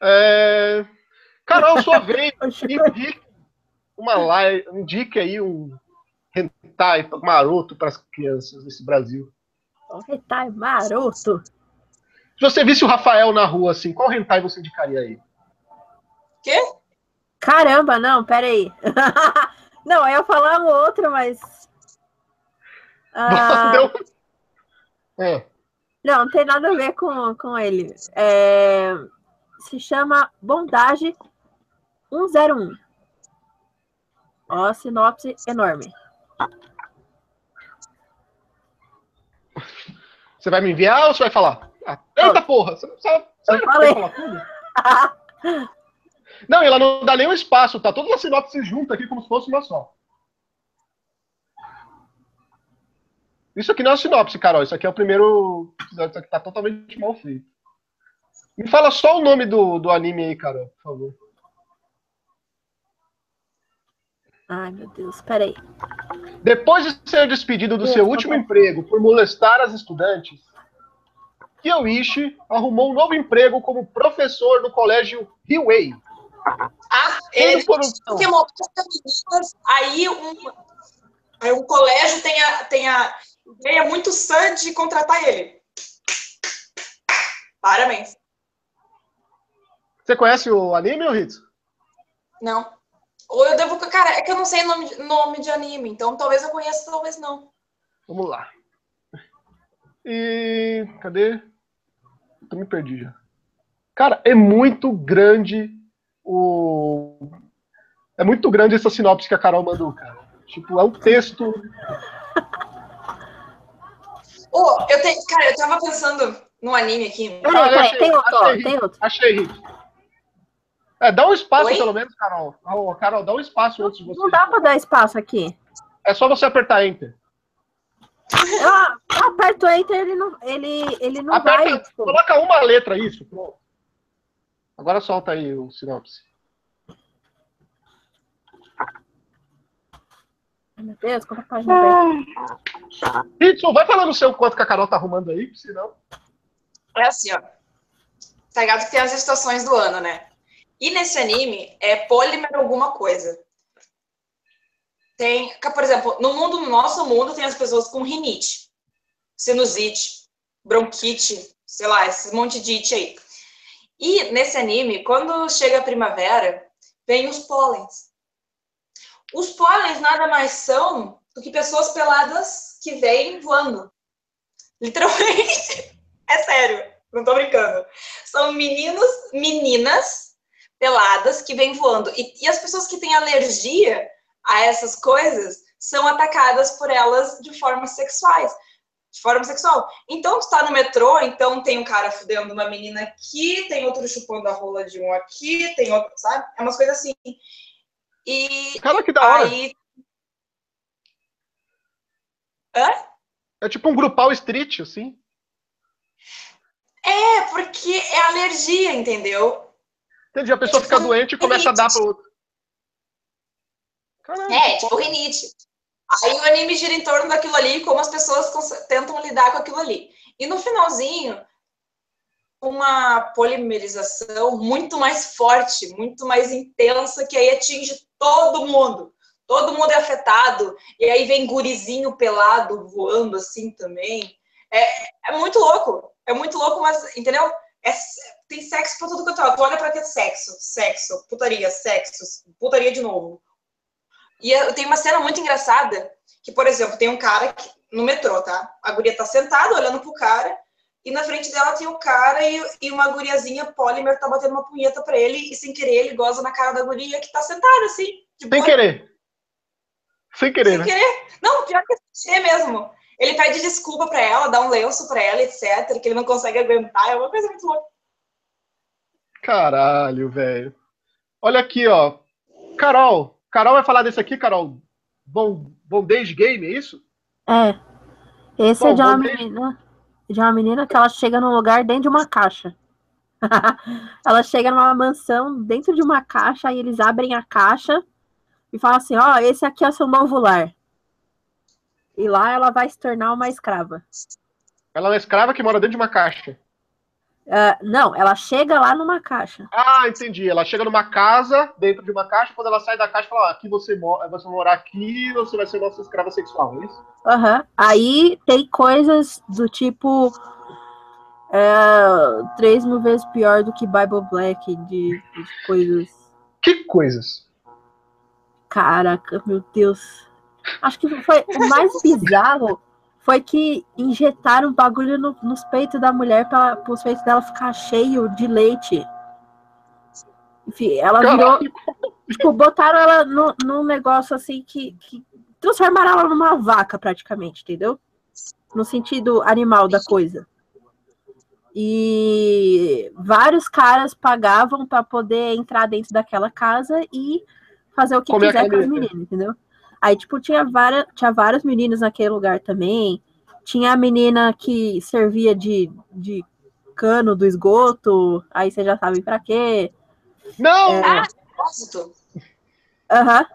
É... Carol, sua vez, indique uma live, indique aí um hentai maroto para as crianças desse Brasil. Um hentai maroto. Se você visse o Rafael na rua, assim, qual hentai você indicaria aí? Quê? Caramba, não, peraí. não, eu ia falar um outro, mas. Ah... Deu... É. Não, não tem nada a ver com, com ele. É... Se chama Bondage 101. Ó, sinopse enorme. Você vai me enviar ou você vai falar? Ah, eita porra! Você não precisa, você eu falei. falar tudo? não, ela não dá nenhum espaço, tá? Todas as sinopses juntas aqui como se fosse uma só. Isso aqui não é uma sinopse, Carol. Isso aqui é o primeiro. Isso aqui tá totalmente mal feito. Me fala só o nome do, do anime aí, Carol, por favor. Ai, meu Deus, peraí. Depois de ser despedido do seu último emprego por molestar as estudantes, Kyoichi arrumou um novo emprego como professor no colégio Hiwei. Ah, ele por um... aí um, aí o colégio tem a, tem a ideia muito sã de contratar ele. Parabéns. Você conhece o anime, Ritz? Não. Ou eu devo. Cara, é que eu não sei nome nome de anime, então talvez eu conheça, talvez não. Vamos lá. E. Cadê? Eu me perdi já. Cara, é muito grande o. É muito grande essa sinopse que a Carol mandou, cara. Tipo, é um texto. Oh, eu tenho. Cara, eu tava pensando no anime aqui. Ah, achei, tem outro, achei, tem outro. Achei, é, dá um espaço, Oi? pelo menos, Carol. Oh, Carol, dá um espaço antes de você. Não dá pra dar espaço aqui. É só você apertar Enter. Ah, aperto Enter, ele não, ele, ele não Aperta, vai. Tipo... Coloca uma letra, isso. Pronto. Agora solta aí o sinopse. Meu Deus, quanta página aberta. Hitson, vai falando o seu quanto que a Carol tá arrumando aí, senão. É assim, ó. Tá ligado que tem as estações do ano, né? E nesse anime é polímero alguma coisa. Tem, por exemplo, no mundo, no nosso mundo, tem as pessoas com rinite, sinusite, bronquite, sei lá, esse monte de it aí. E nesse anime, quando chega a primavera, vem os pólens. Os pólens nada mais são do que pessoas peladas que vêm voando. Literalmente. É sério, não tô brincando. São meninos, meninas peladas que vêm voando. E, e as pessoas que têm alergia a essas coisas são atacadas por elas de formas sexuais de forma sexual. Então, tu tá no metrô, então tem um cara fudendo uma menina aqui, tem outro chupando a rola de um aqui, tem outro, sabe? É umas coisas assim. E Cara, que da hora. aí. Hã? É tipo um grupal street, assim. É, porque é alergia, entendeu? Entendi, a pessoa fica doente e começa a dar pro outro. Caralho, É, tipo rinite. Aí o anime gira em torno daquilo ali, como as pessoas tentam lidar com aquilo ali. E no finalzinho, uma polimerização muito mais forte, muito mais intensa, que aí atinge todo mundo. Todo mundo é afetado. E aí vem gurizinho pelado voando assim também. É, é muito louco. É muito louco, mas, entendeu? É, tem sexo pra tudo que eu tô. Tu olha pra que sexo, sexo, putaria, sexo, putaria de novo. E eu- tem uma cena muito engraçada, que, por exemplo, tem um cara que- no metrô, tá? A guria tá sentada olhando pro cara, e na frente dela tem o cara e, e uma guriazinha polímer tá batendo uma punheta pra ele, e sem querer ele goza na cara da guria que tá sentada, assim. Sem boa, querer. Sem querer, sem né? querer. Não, pior que é mesmo. Ele pede desculpa pra ela, dá um lenço pra ela, etc, que ele não consegue aguentar, é uma coisa muito louca. Caralho, velho. Olha aqui, ó. Carol. Carol vai falar desse aqui, Carol. Bom, Bondage Game, é isso? É. Esse Bom, é de uma menina. De uma menina que ela chega num lugar dentro de uma caixa. ela chega numa mansão dentro de uma caixa, aí eles abrem a caixa e falam assim: Ó, esse aqui é o seu novo lar. E lá ela vai se tornar uma escrava. Ela é uma escrava que mora dentro de uma caixa. Ah, não, ela chega lá numa caixa. Ah, entendi. Ela chega numa casa, dentro de uma caixa, quando ela sai da caixa, fala, ah, aqui você mora, você vai morar aqui, você vai ser nossa escrava sexual, é isso? Aham. Aí tem coisas do tipo. É, três mil vezes pior do que Bible Black, de, de coisas. Que coisas. Caraca, meu Deus. Acho que foi o mais bizarro foi que injetaram bagulho no- nos peitos da mulher para os peitos dela ficar cheio de leite. Enfim, ela virou. Tipo, botaram ela no, num negócio assim que, que transformaram ela numa vaca, praticamente, entendeu? No sentido animal da coisa. E vários caras pagavam para poder entrar dentro daquela casa e fazer o que Comer quiser com as menina. meninas, entendeu? Aí, tipo, tinha, várias, tinha vários meninos naquele lugar também. Tinha a menina que servia de, de cano do esgoto, aí você já sabe pra quê. Não! É. Ah, propósito. Aham.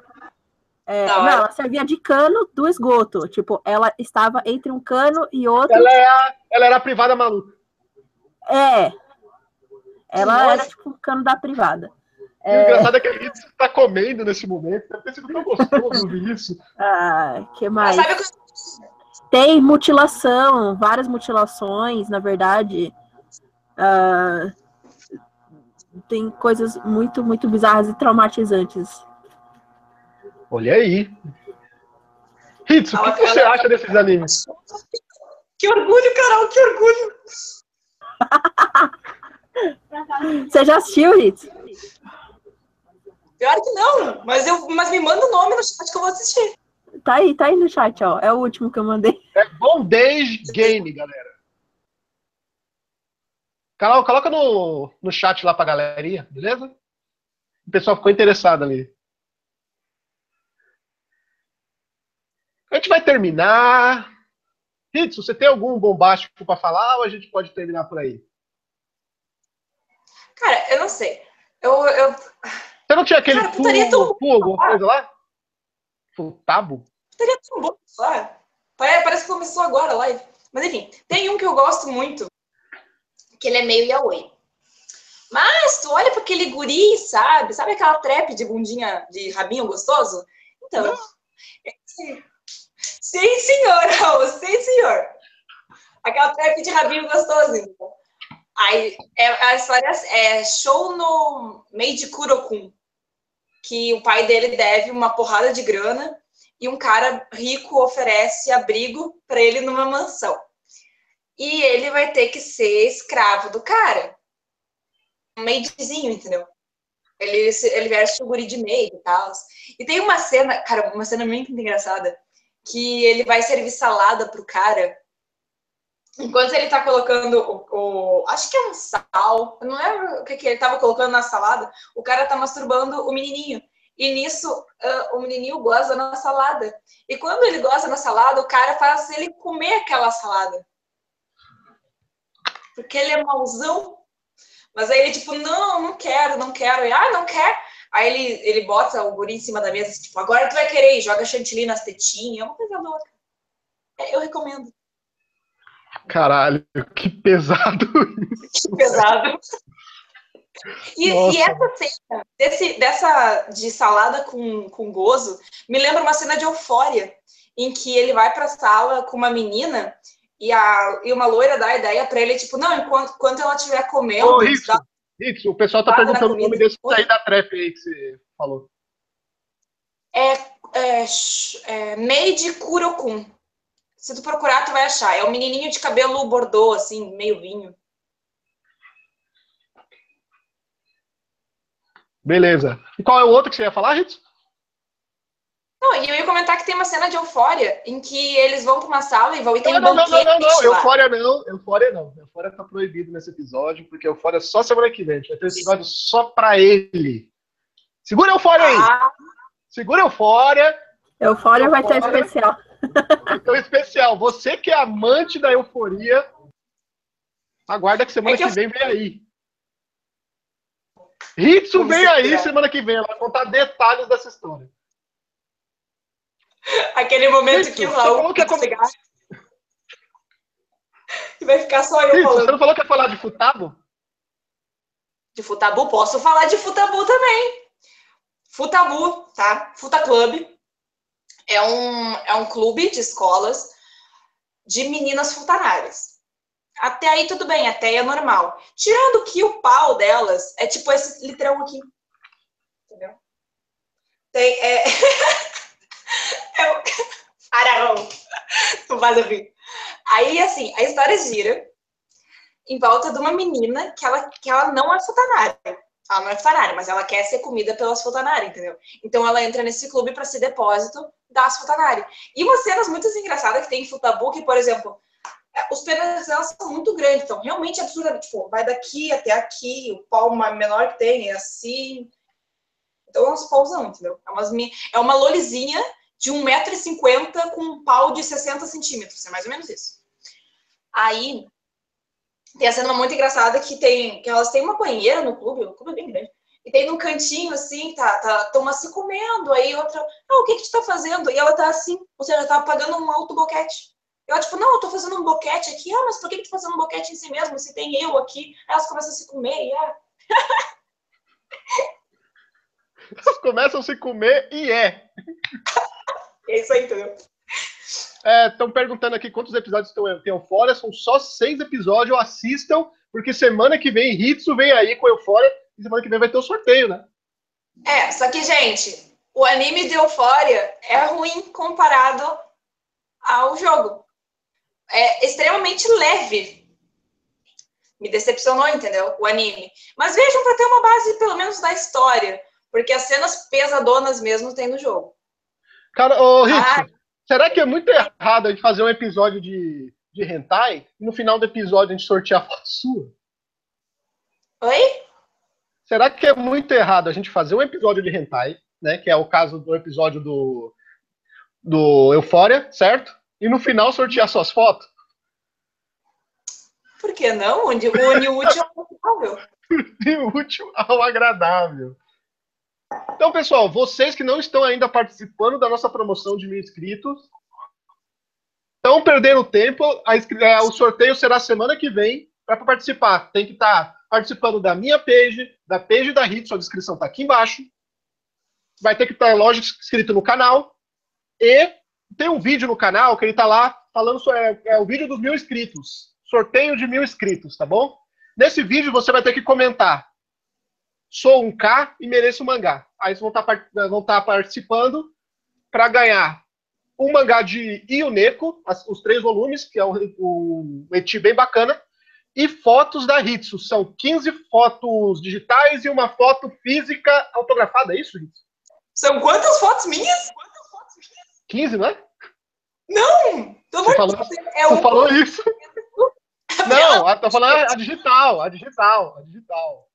É, não, hora. ela servia de cano do esgoto. Tipo, ela estava entre um cano e outro. Ela, é a, ela era a privada maluca. É. Ela nojo. era tipo um cano da privada. E o engraçado é que a gente tá comendo nesse momento. Deve ter sido tão gostoso ouvir isso. Ah, que mais? sabe o que Tem mutilação, várias mutilações, na verdade. Ah, tem coisas muito, muito bizarras e traumatizantes. Olha aí. Hitsu, o que, você acha desses animes? Que orgulho, Carol, que orgulho. Você já assistiu, Ritz? Pior que não, mas, eu, mas me manda o nome no chat que eu vou assistir. Tá aí, tá aí no chat, ó. É o último que eu mandei. É Bondage Game, galera. Carol, coloca no, no chat lá pra galerinha, beleza? O pessoal ficou interessado ali. A gente vai terminar. Hitsu, você tem algum bombástico pra falar ou a gente pode terminar por aí? Cara, eu não sei. Eu, eu, Você não tinha aquele Cara, putaria é fu, tão- fu, alguma coisa lá? Futabo? Estaria tão bom lá. Parece que começou agora a live. Mas enfim, tem um que eu gosto muito, que ele é meio yaoi. Mas tu olha para aquele guri, sabe? Sabe aquela trap de bundinha, de rabinho gostoso? Então, sim, sim senhor, Raul, sim senhor. Aquela trap de rabinho gostoso, então. Aí, é, a história é show no Meiji Kurokun, que o pai dele deve uma porrada de grana e um cara rico oferece abrigo para ele numa mansão. E ele vai ter que ser escravo do cara. Um maidizinho, entendeu? Ele, ele veste o guri de meio e tal. E tem uma cena, cara, uma cena muito engraçada, que ele vai servir salada pro cara. Enquanto ele tá colocando o, o acho que é um sal, eu não lembro o que, que ele tava colocando na salada, o cara tá masturbando o menininho. E nisso, uh, o menininho goza na salada. E quando ele goza na salada, o cara faz ele comer aquela salada. Porque ele é mauzão. Mas aí ele, tipo, não, não quero, não quero. E, ah, não quer. Aí ele, ele bota o guri em cima da mesa, tipo, agora tu vai querer, e joga chantilly nas tetinhas. É uma coisa louca. É, eu recomendo. Caralho, que pesado isso. Que pesado. E, e, essa cena desse, dessa de salada com, com gozo me lembra uma cena de euforia, em que ele vai para a sala com uma menina e, a, e uma loira dá a ideia para ele, tipo, não, enquanto, enquanto ela estiver comendo. Ô, Rick, dá... O pessoal tá perguntando o nome desse aí da trap aí que você falou. É, é, é Meide Kurokun. Se tu procurar, tu vai achar. É um menininho de cabelo bordô, assim, meio vinho. Beleza. E qual é o outro que você ia falar, Ritz? Não, e eu ia comentar que tem uma cena de Eufória em que eles vão para uma sala e vão e tem não, um não, não, não, não, Eufória não, Eufória não. Eufória tá proibido nesse episódio, porque Eufória é só semana que vem. Vai ter um episódio só pra ele. Segura Eufória aí! Ah. Segura Eufória! Eufória vai ter especial. Então, especial. Você que é amante da euforia, aguarda que semana é que, que eu... vem vem aí. Ritsu vem aí semana que vem, ela vai contar detalhes dessa história. Aquele momento Ritsu, que o Raul que é chegar. E vai ficar só eu Ritsu, falando. Você não falou que ia falar de Futabo? De Futabu? Posso falar de Futabu também. Futabu, tá? Futa Club. É um, é um clube de escolas de meninas futanárias. Até aí tudo bem, até aí é normal. Tirando que o pau delas é tipo esse litrão aqui. Entendeu? Tem. É... é o... Ararão. Tu faz rir. Aí, assim, a história gira em volta de uma menina que ela, que ela não é futanária. Ela não é futanária, mas ela quer ser comida pelas futanárias, entendeu? Então ela entra nesse clube para ser depósito das futanárias. E umas cenas muito engraçadas que tem em Futabu, por exemplo, os pênis delas são muito grandes, então realmente absurdamente, tipo, vai daqui até aqui, o pau menor que tem é assim. Então é uns pauzão, entendeu? É, umas, é uma lolizinha de 1,50m com um pau de 60 centímetros, é mais ou menos isso. Aí tem a cena muito engraçada que tem que elas têm uma banheira no clube, o clube é bem grande. E tem num cantinho assim, tá, tá, tão se comendo, aí outra, ah, o que que tu tá fazendo? E ela tá assim, ou seja, tá pagando um alto boquete. Eu, tipo, não, eu tô fazendo um boquete aqui. Ah, mas por que, que tu tá fazendo um boquete em si mesmo? Se tem eu aqui. Aí elas começam a se comer e ah. Elas começam a se comer e é. É isso aí, entendeu? Estão é, perguntando aqui quantos episódios tem Eufória. São só seis episódios. Assistam, porque semana que vem Hitsu vem aí com Eufória. E semana que vem vai ter o um sorteio, né? É, só que, gente, o anime de Eufória é ruim comparado ao jogo é extremamente leve. Me decepcionou, entendeu? O anime. Mas vejam para ter uma base, pelo menos, da história. Porque as cenas pesadonas mesmo tem no jogo. Cara, ô Rick, ah, será que é muito errado a gente fazer um episódio de, de hentai e no final do episódio a gente sortear a foto sua? Oi? Será que é muito errado a gente fazer um episódio de hentai, né? Que é o caso do episódio do, do Euphoria, certo? e no final sortear suas fotos? Por que não? Une o útil ao agradável. O útil ao agradável. Então, pessoal, vocês que não estão ainda participando da nossa promoção de mil inscritos, estão perdendo tempo. A, é, o sorteio será semana que vem. Para participar, tem que estar tá participando da minha page, da page da Hits, a descrição está aqui embaixo. Vai ter que estar, tá, lógico, inscrito no canal. E tem um vídeo no canal que ele está lá falando sobre é, é o vídeo dos mil inscritos. Sorteio de mil inscritos, tá bom? Nesse vídeo você vai ter que comentar. Sou um K e mereço um mangá. Aí vocês vão estar tá, vão tá participando para ganhar um mangá de Ioneko, os três volumes, que é um, um eti bem bacana, e fotos da Hitsu. São 15 fotos digitais e uma foto física autografada, é isso, Hitsu? São quantas fotos minhas? Quantas fotos minhas? 15, não é? Não! Você falou, é um... falou isso. Não, a, tô falando a digital, a digital, a digital.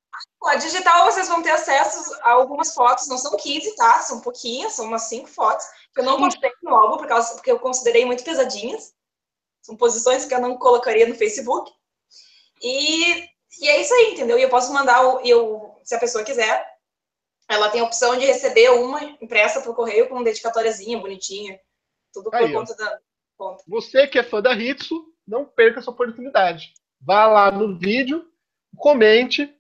A digital vocês vão ter acesso a algumas fotos, não são 15, tá? São pouquinhas, são umas 5 fotos, que eu não postei no álbum por causa, porque eu considerei muito pesadinhas. São posições que eu não colocaria no Facebook. E, e é isso aí, entendeu? E eu posso mandar, eu, se a pessoa quiser, ela tem a opção de receber uma impressa por correio com dedicatóriazinha bonitinha. Tudo por aí, conta ó. da conta. Você que é fã da Hitsu, não perca essa oportunidade. Vá lá no vídeo, comente,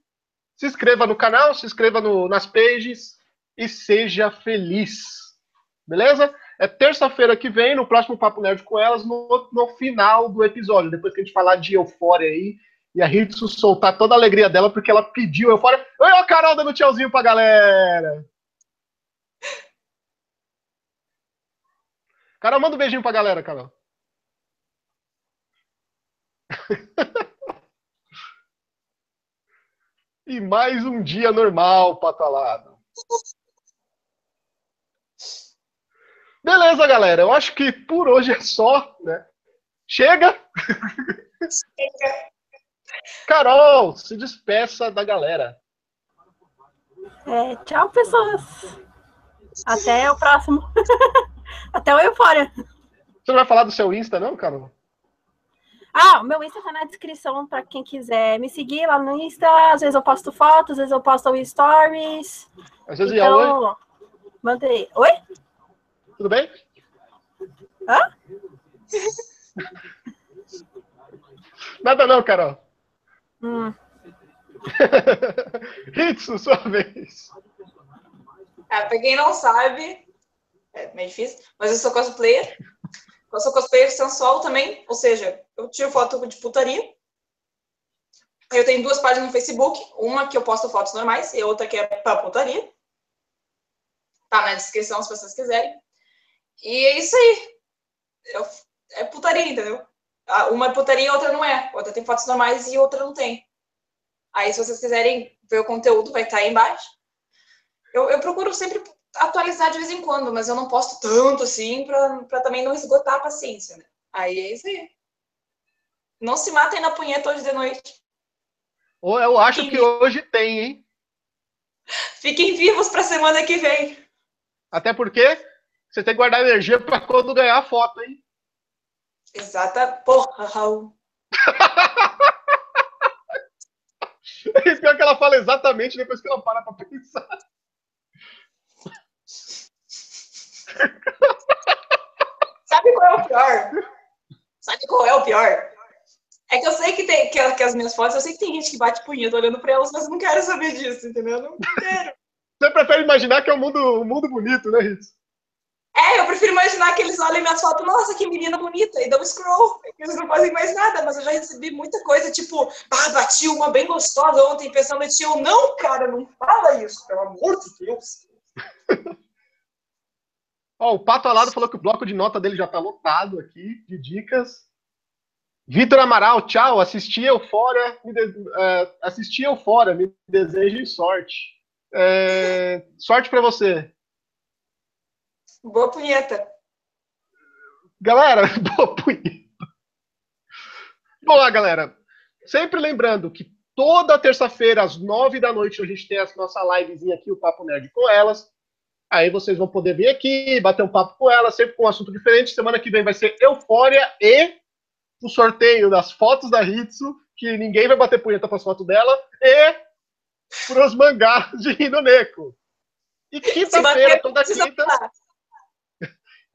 se inscreva no canal, se inscreva no, nas pages e seja feliz. Beleza? É terça-feira que vem, no próximo Papo Nerd com elas, no, no final do episódio, depois que a gente falar de Eufória aí, e a Hitsu soltar toda a alegria dela, porque ela pediu Eufória. Oi, a Carol dando tchauzinho pra galera! Carol, manda um beijinho pra galera, Carol. e mais um dia normal, patalado. Beleza, galera. Eu acho que por hoje é só, né? Chega! Chega! Carol, se despeça da galera. É, tchau, pessoas. Até o próximo. Até o Eufória. Você não vai falar do seu Insta, não, Carol? Ah, o meu Insta tá na descrição para quem quiser me seguir lá no Insta. Às vezes eu posto fotos, às vezes eu posto stories. Às vezes então, oi. Mandei. Oi? Tudo bem? Hã? Nada não, Carol. Hum. Hitsu, sua vez. É, pra quem não sabe, é meio difícil, mas eu sou cosplayer. Eu sou cosplayer sensual também, ou seja, eu tiro foto de putaria. Eu tenho duas páginas no Facebook, uma que eu posto fotos normais e outra que é pra putaria. Tá na descrição se vocês quiserem. E é isso aí. Eu, é putaria, entendeu? Uma é putaria e outra não é. Outra tem fotos normais e outra não tem. Aí, se vocês quiserem ver o conteúdo, vai estar aí embaixo. Eu, eu procuro sempre atualizar de vez em quando, mas eu não posto tanto assim para também não esgotar a paciência, né? Aí é isso aí. Não se matem na punheta hoje de noite. Eu acho Fiquem... que hoje tem, hein? Fiquem vivos para semana que vem. Até porque você tem que guardar energia para quando ganhar a foto, hein? Exata. Porra, Raul. É pior que ela fala exatamente depois que ela para pra pensar. Sabe qual é o pior? Sabe qual é o pior? É que eu sei que tem que, que as minhas fotos, eu sei que tem gente que bate punheta olhando pra elas, mas eu não quero saber disso, entendeu? Eu não quero. Você prefere imaginar que é um mundo, um mundo bonito, né, Ritz? É, eu prefiro imaginar que eles olhem minhas fotos, nossa, que menina bonita, e dão scroll. Eles não fazem mais nada, mas eu já recebi muita coisa, tipo, ah, bati uma bem gostosa ontem pensando em ti. Eu, não, cara, não fala isso, pelo amor de Deus. Ó, o Pato Alado falou que o bloco de nota dele já tá lotado aqui, de dicas. Vitor Amaral, tchau. Assisti Eufória, me de... uh, assisti Eufória, me desejem sorte. É... Sorte para você. Boa punheta. Galera, boa punheta. Boa, galera. Sempre lembrando que toda terça-feira, às nove da noite, a gente tem a nossa livezinha aqui, o Papo Nerd com elas. Aí vocês vão poder vir aqui, bater um papo com ela, sempre com um assunto diferente. Semana que vem vai ser Eufória e o sorteio das fotos da Hitsu, que ninguém vai bater punheta para as fotos dela, e pros mangás de Rinoneko. E quinta-feira, toda quinta.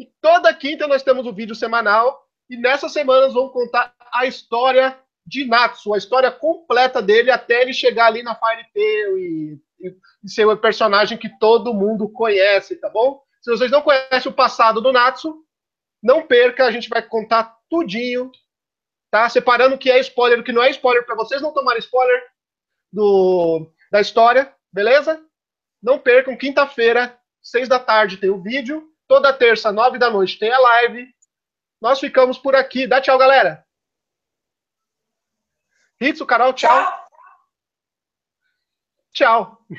E toda quinta nós temos o um vídeo semanal. E nessas semanas vamos contar a história de Natsu, a história completa dele até ele chegar ali na Fire Tail e, e, e ser o personagem que todo mundo conhece, tá bom? Se vocês não conhecem o passado do Natsu, não perca, a gente vai contar tudinho, tá? Separando o que é spoiler o que não é spoiler, para vocês não tomarem spoiler do, da história, beleza? Não percam, quinta-feira, seis da tarde tem o vídeo, toda terça, nove da noite tem a live. Nós ficamos por aqui. Dá tchau, galera. Ritsu, Carol, tchau. Tchau. tchau.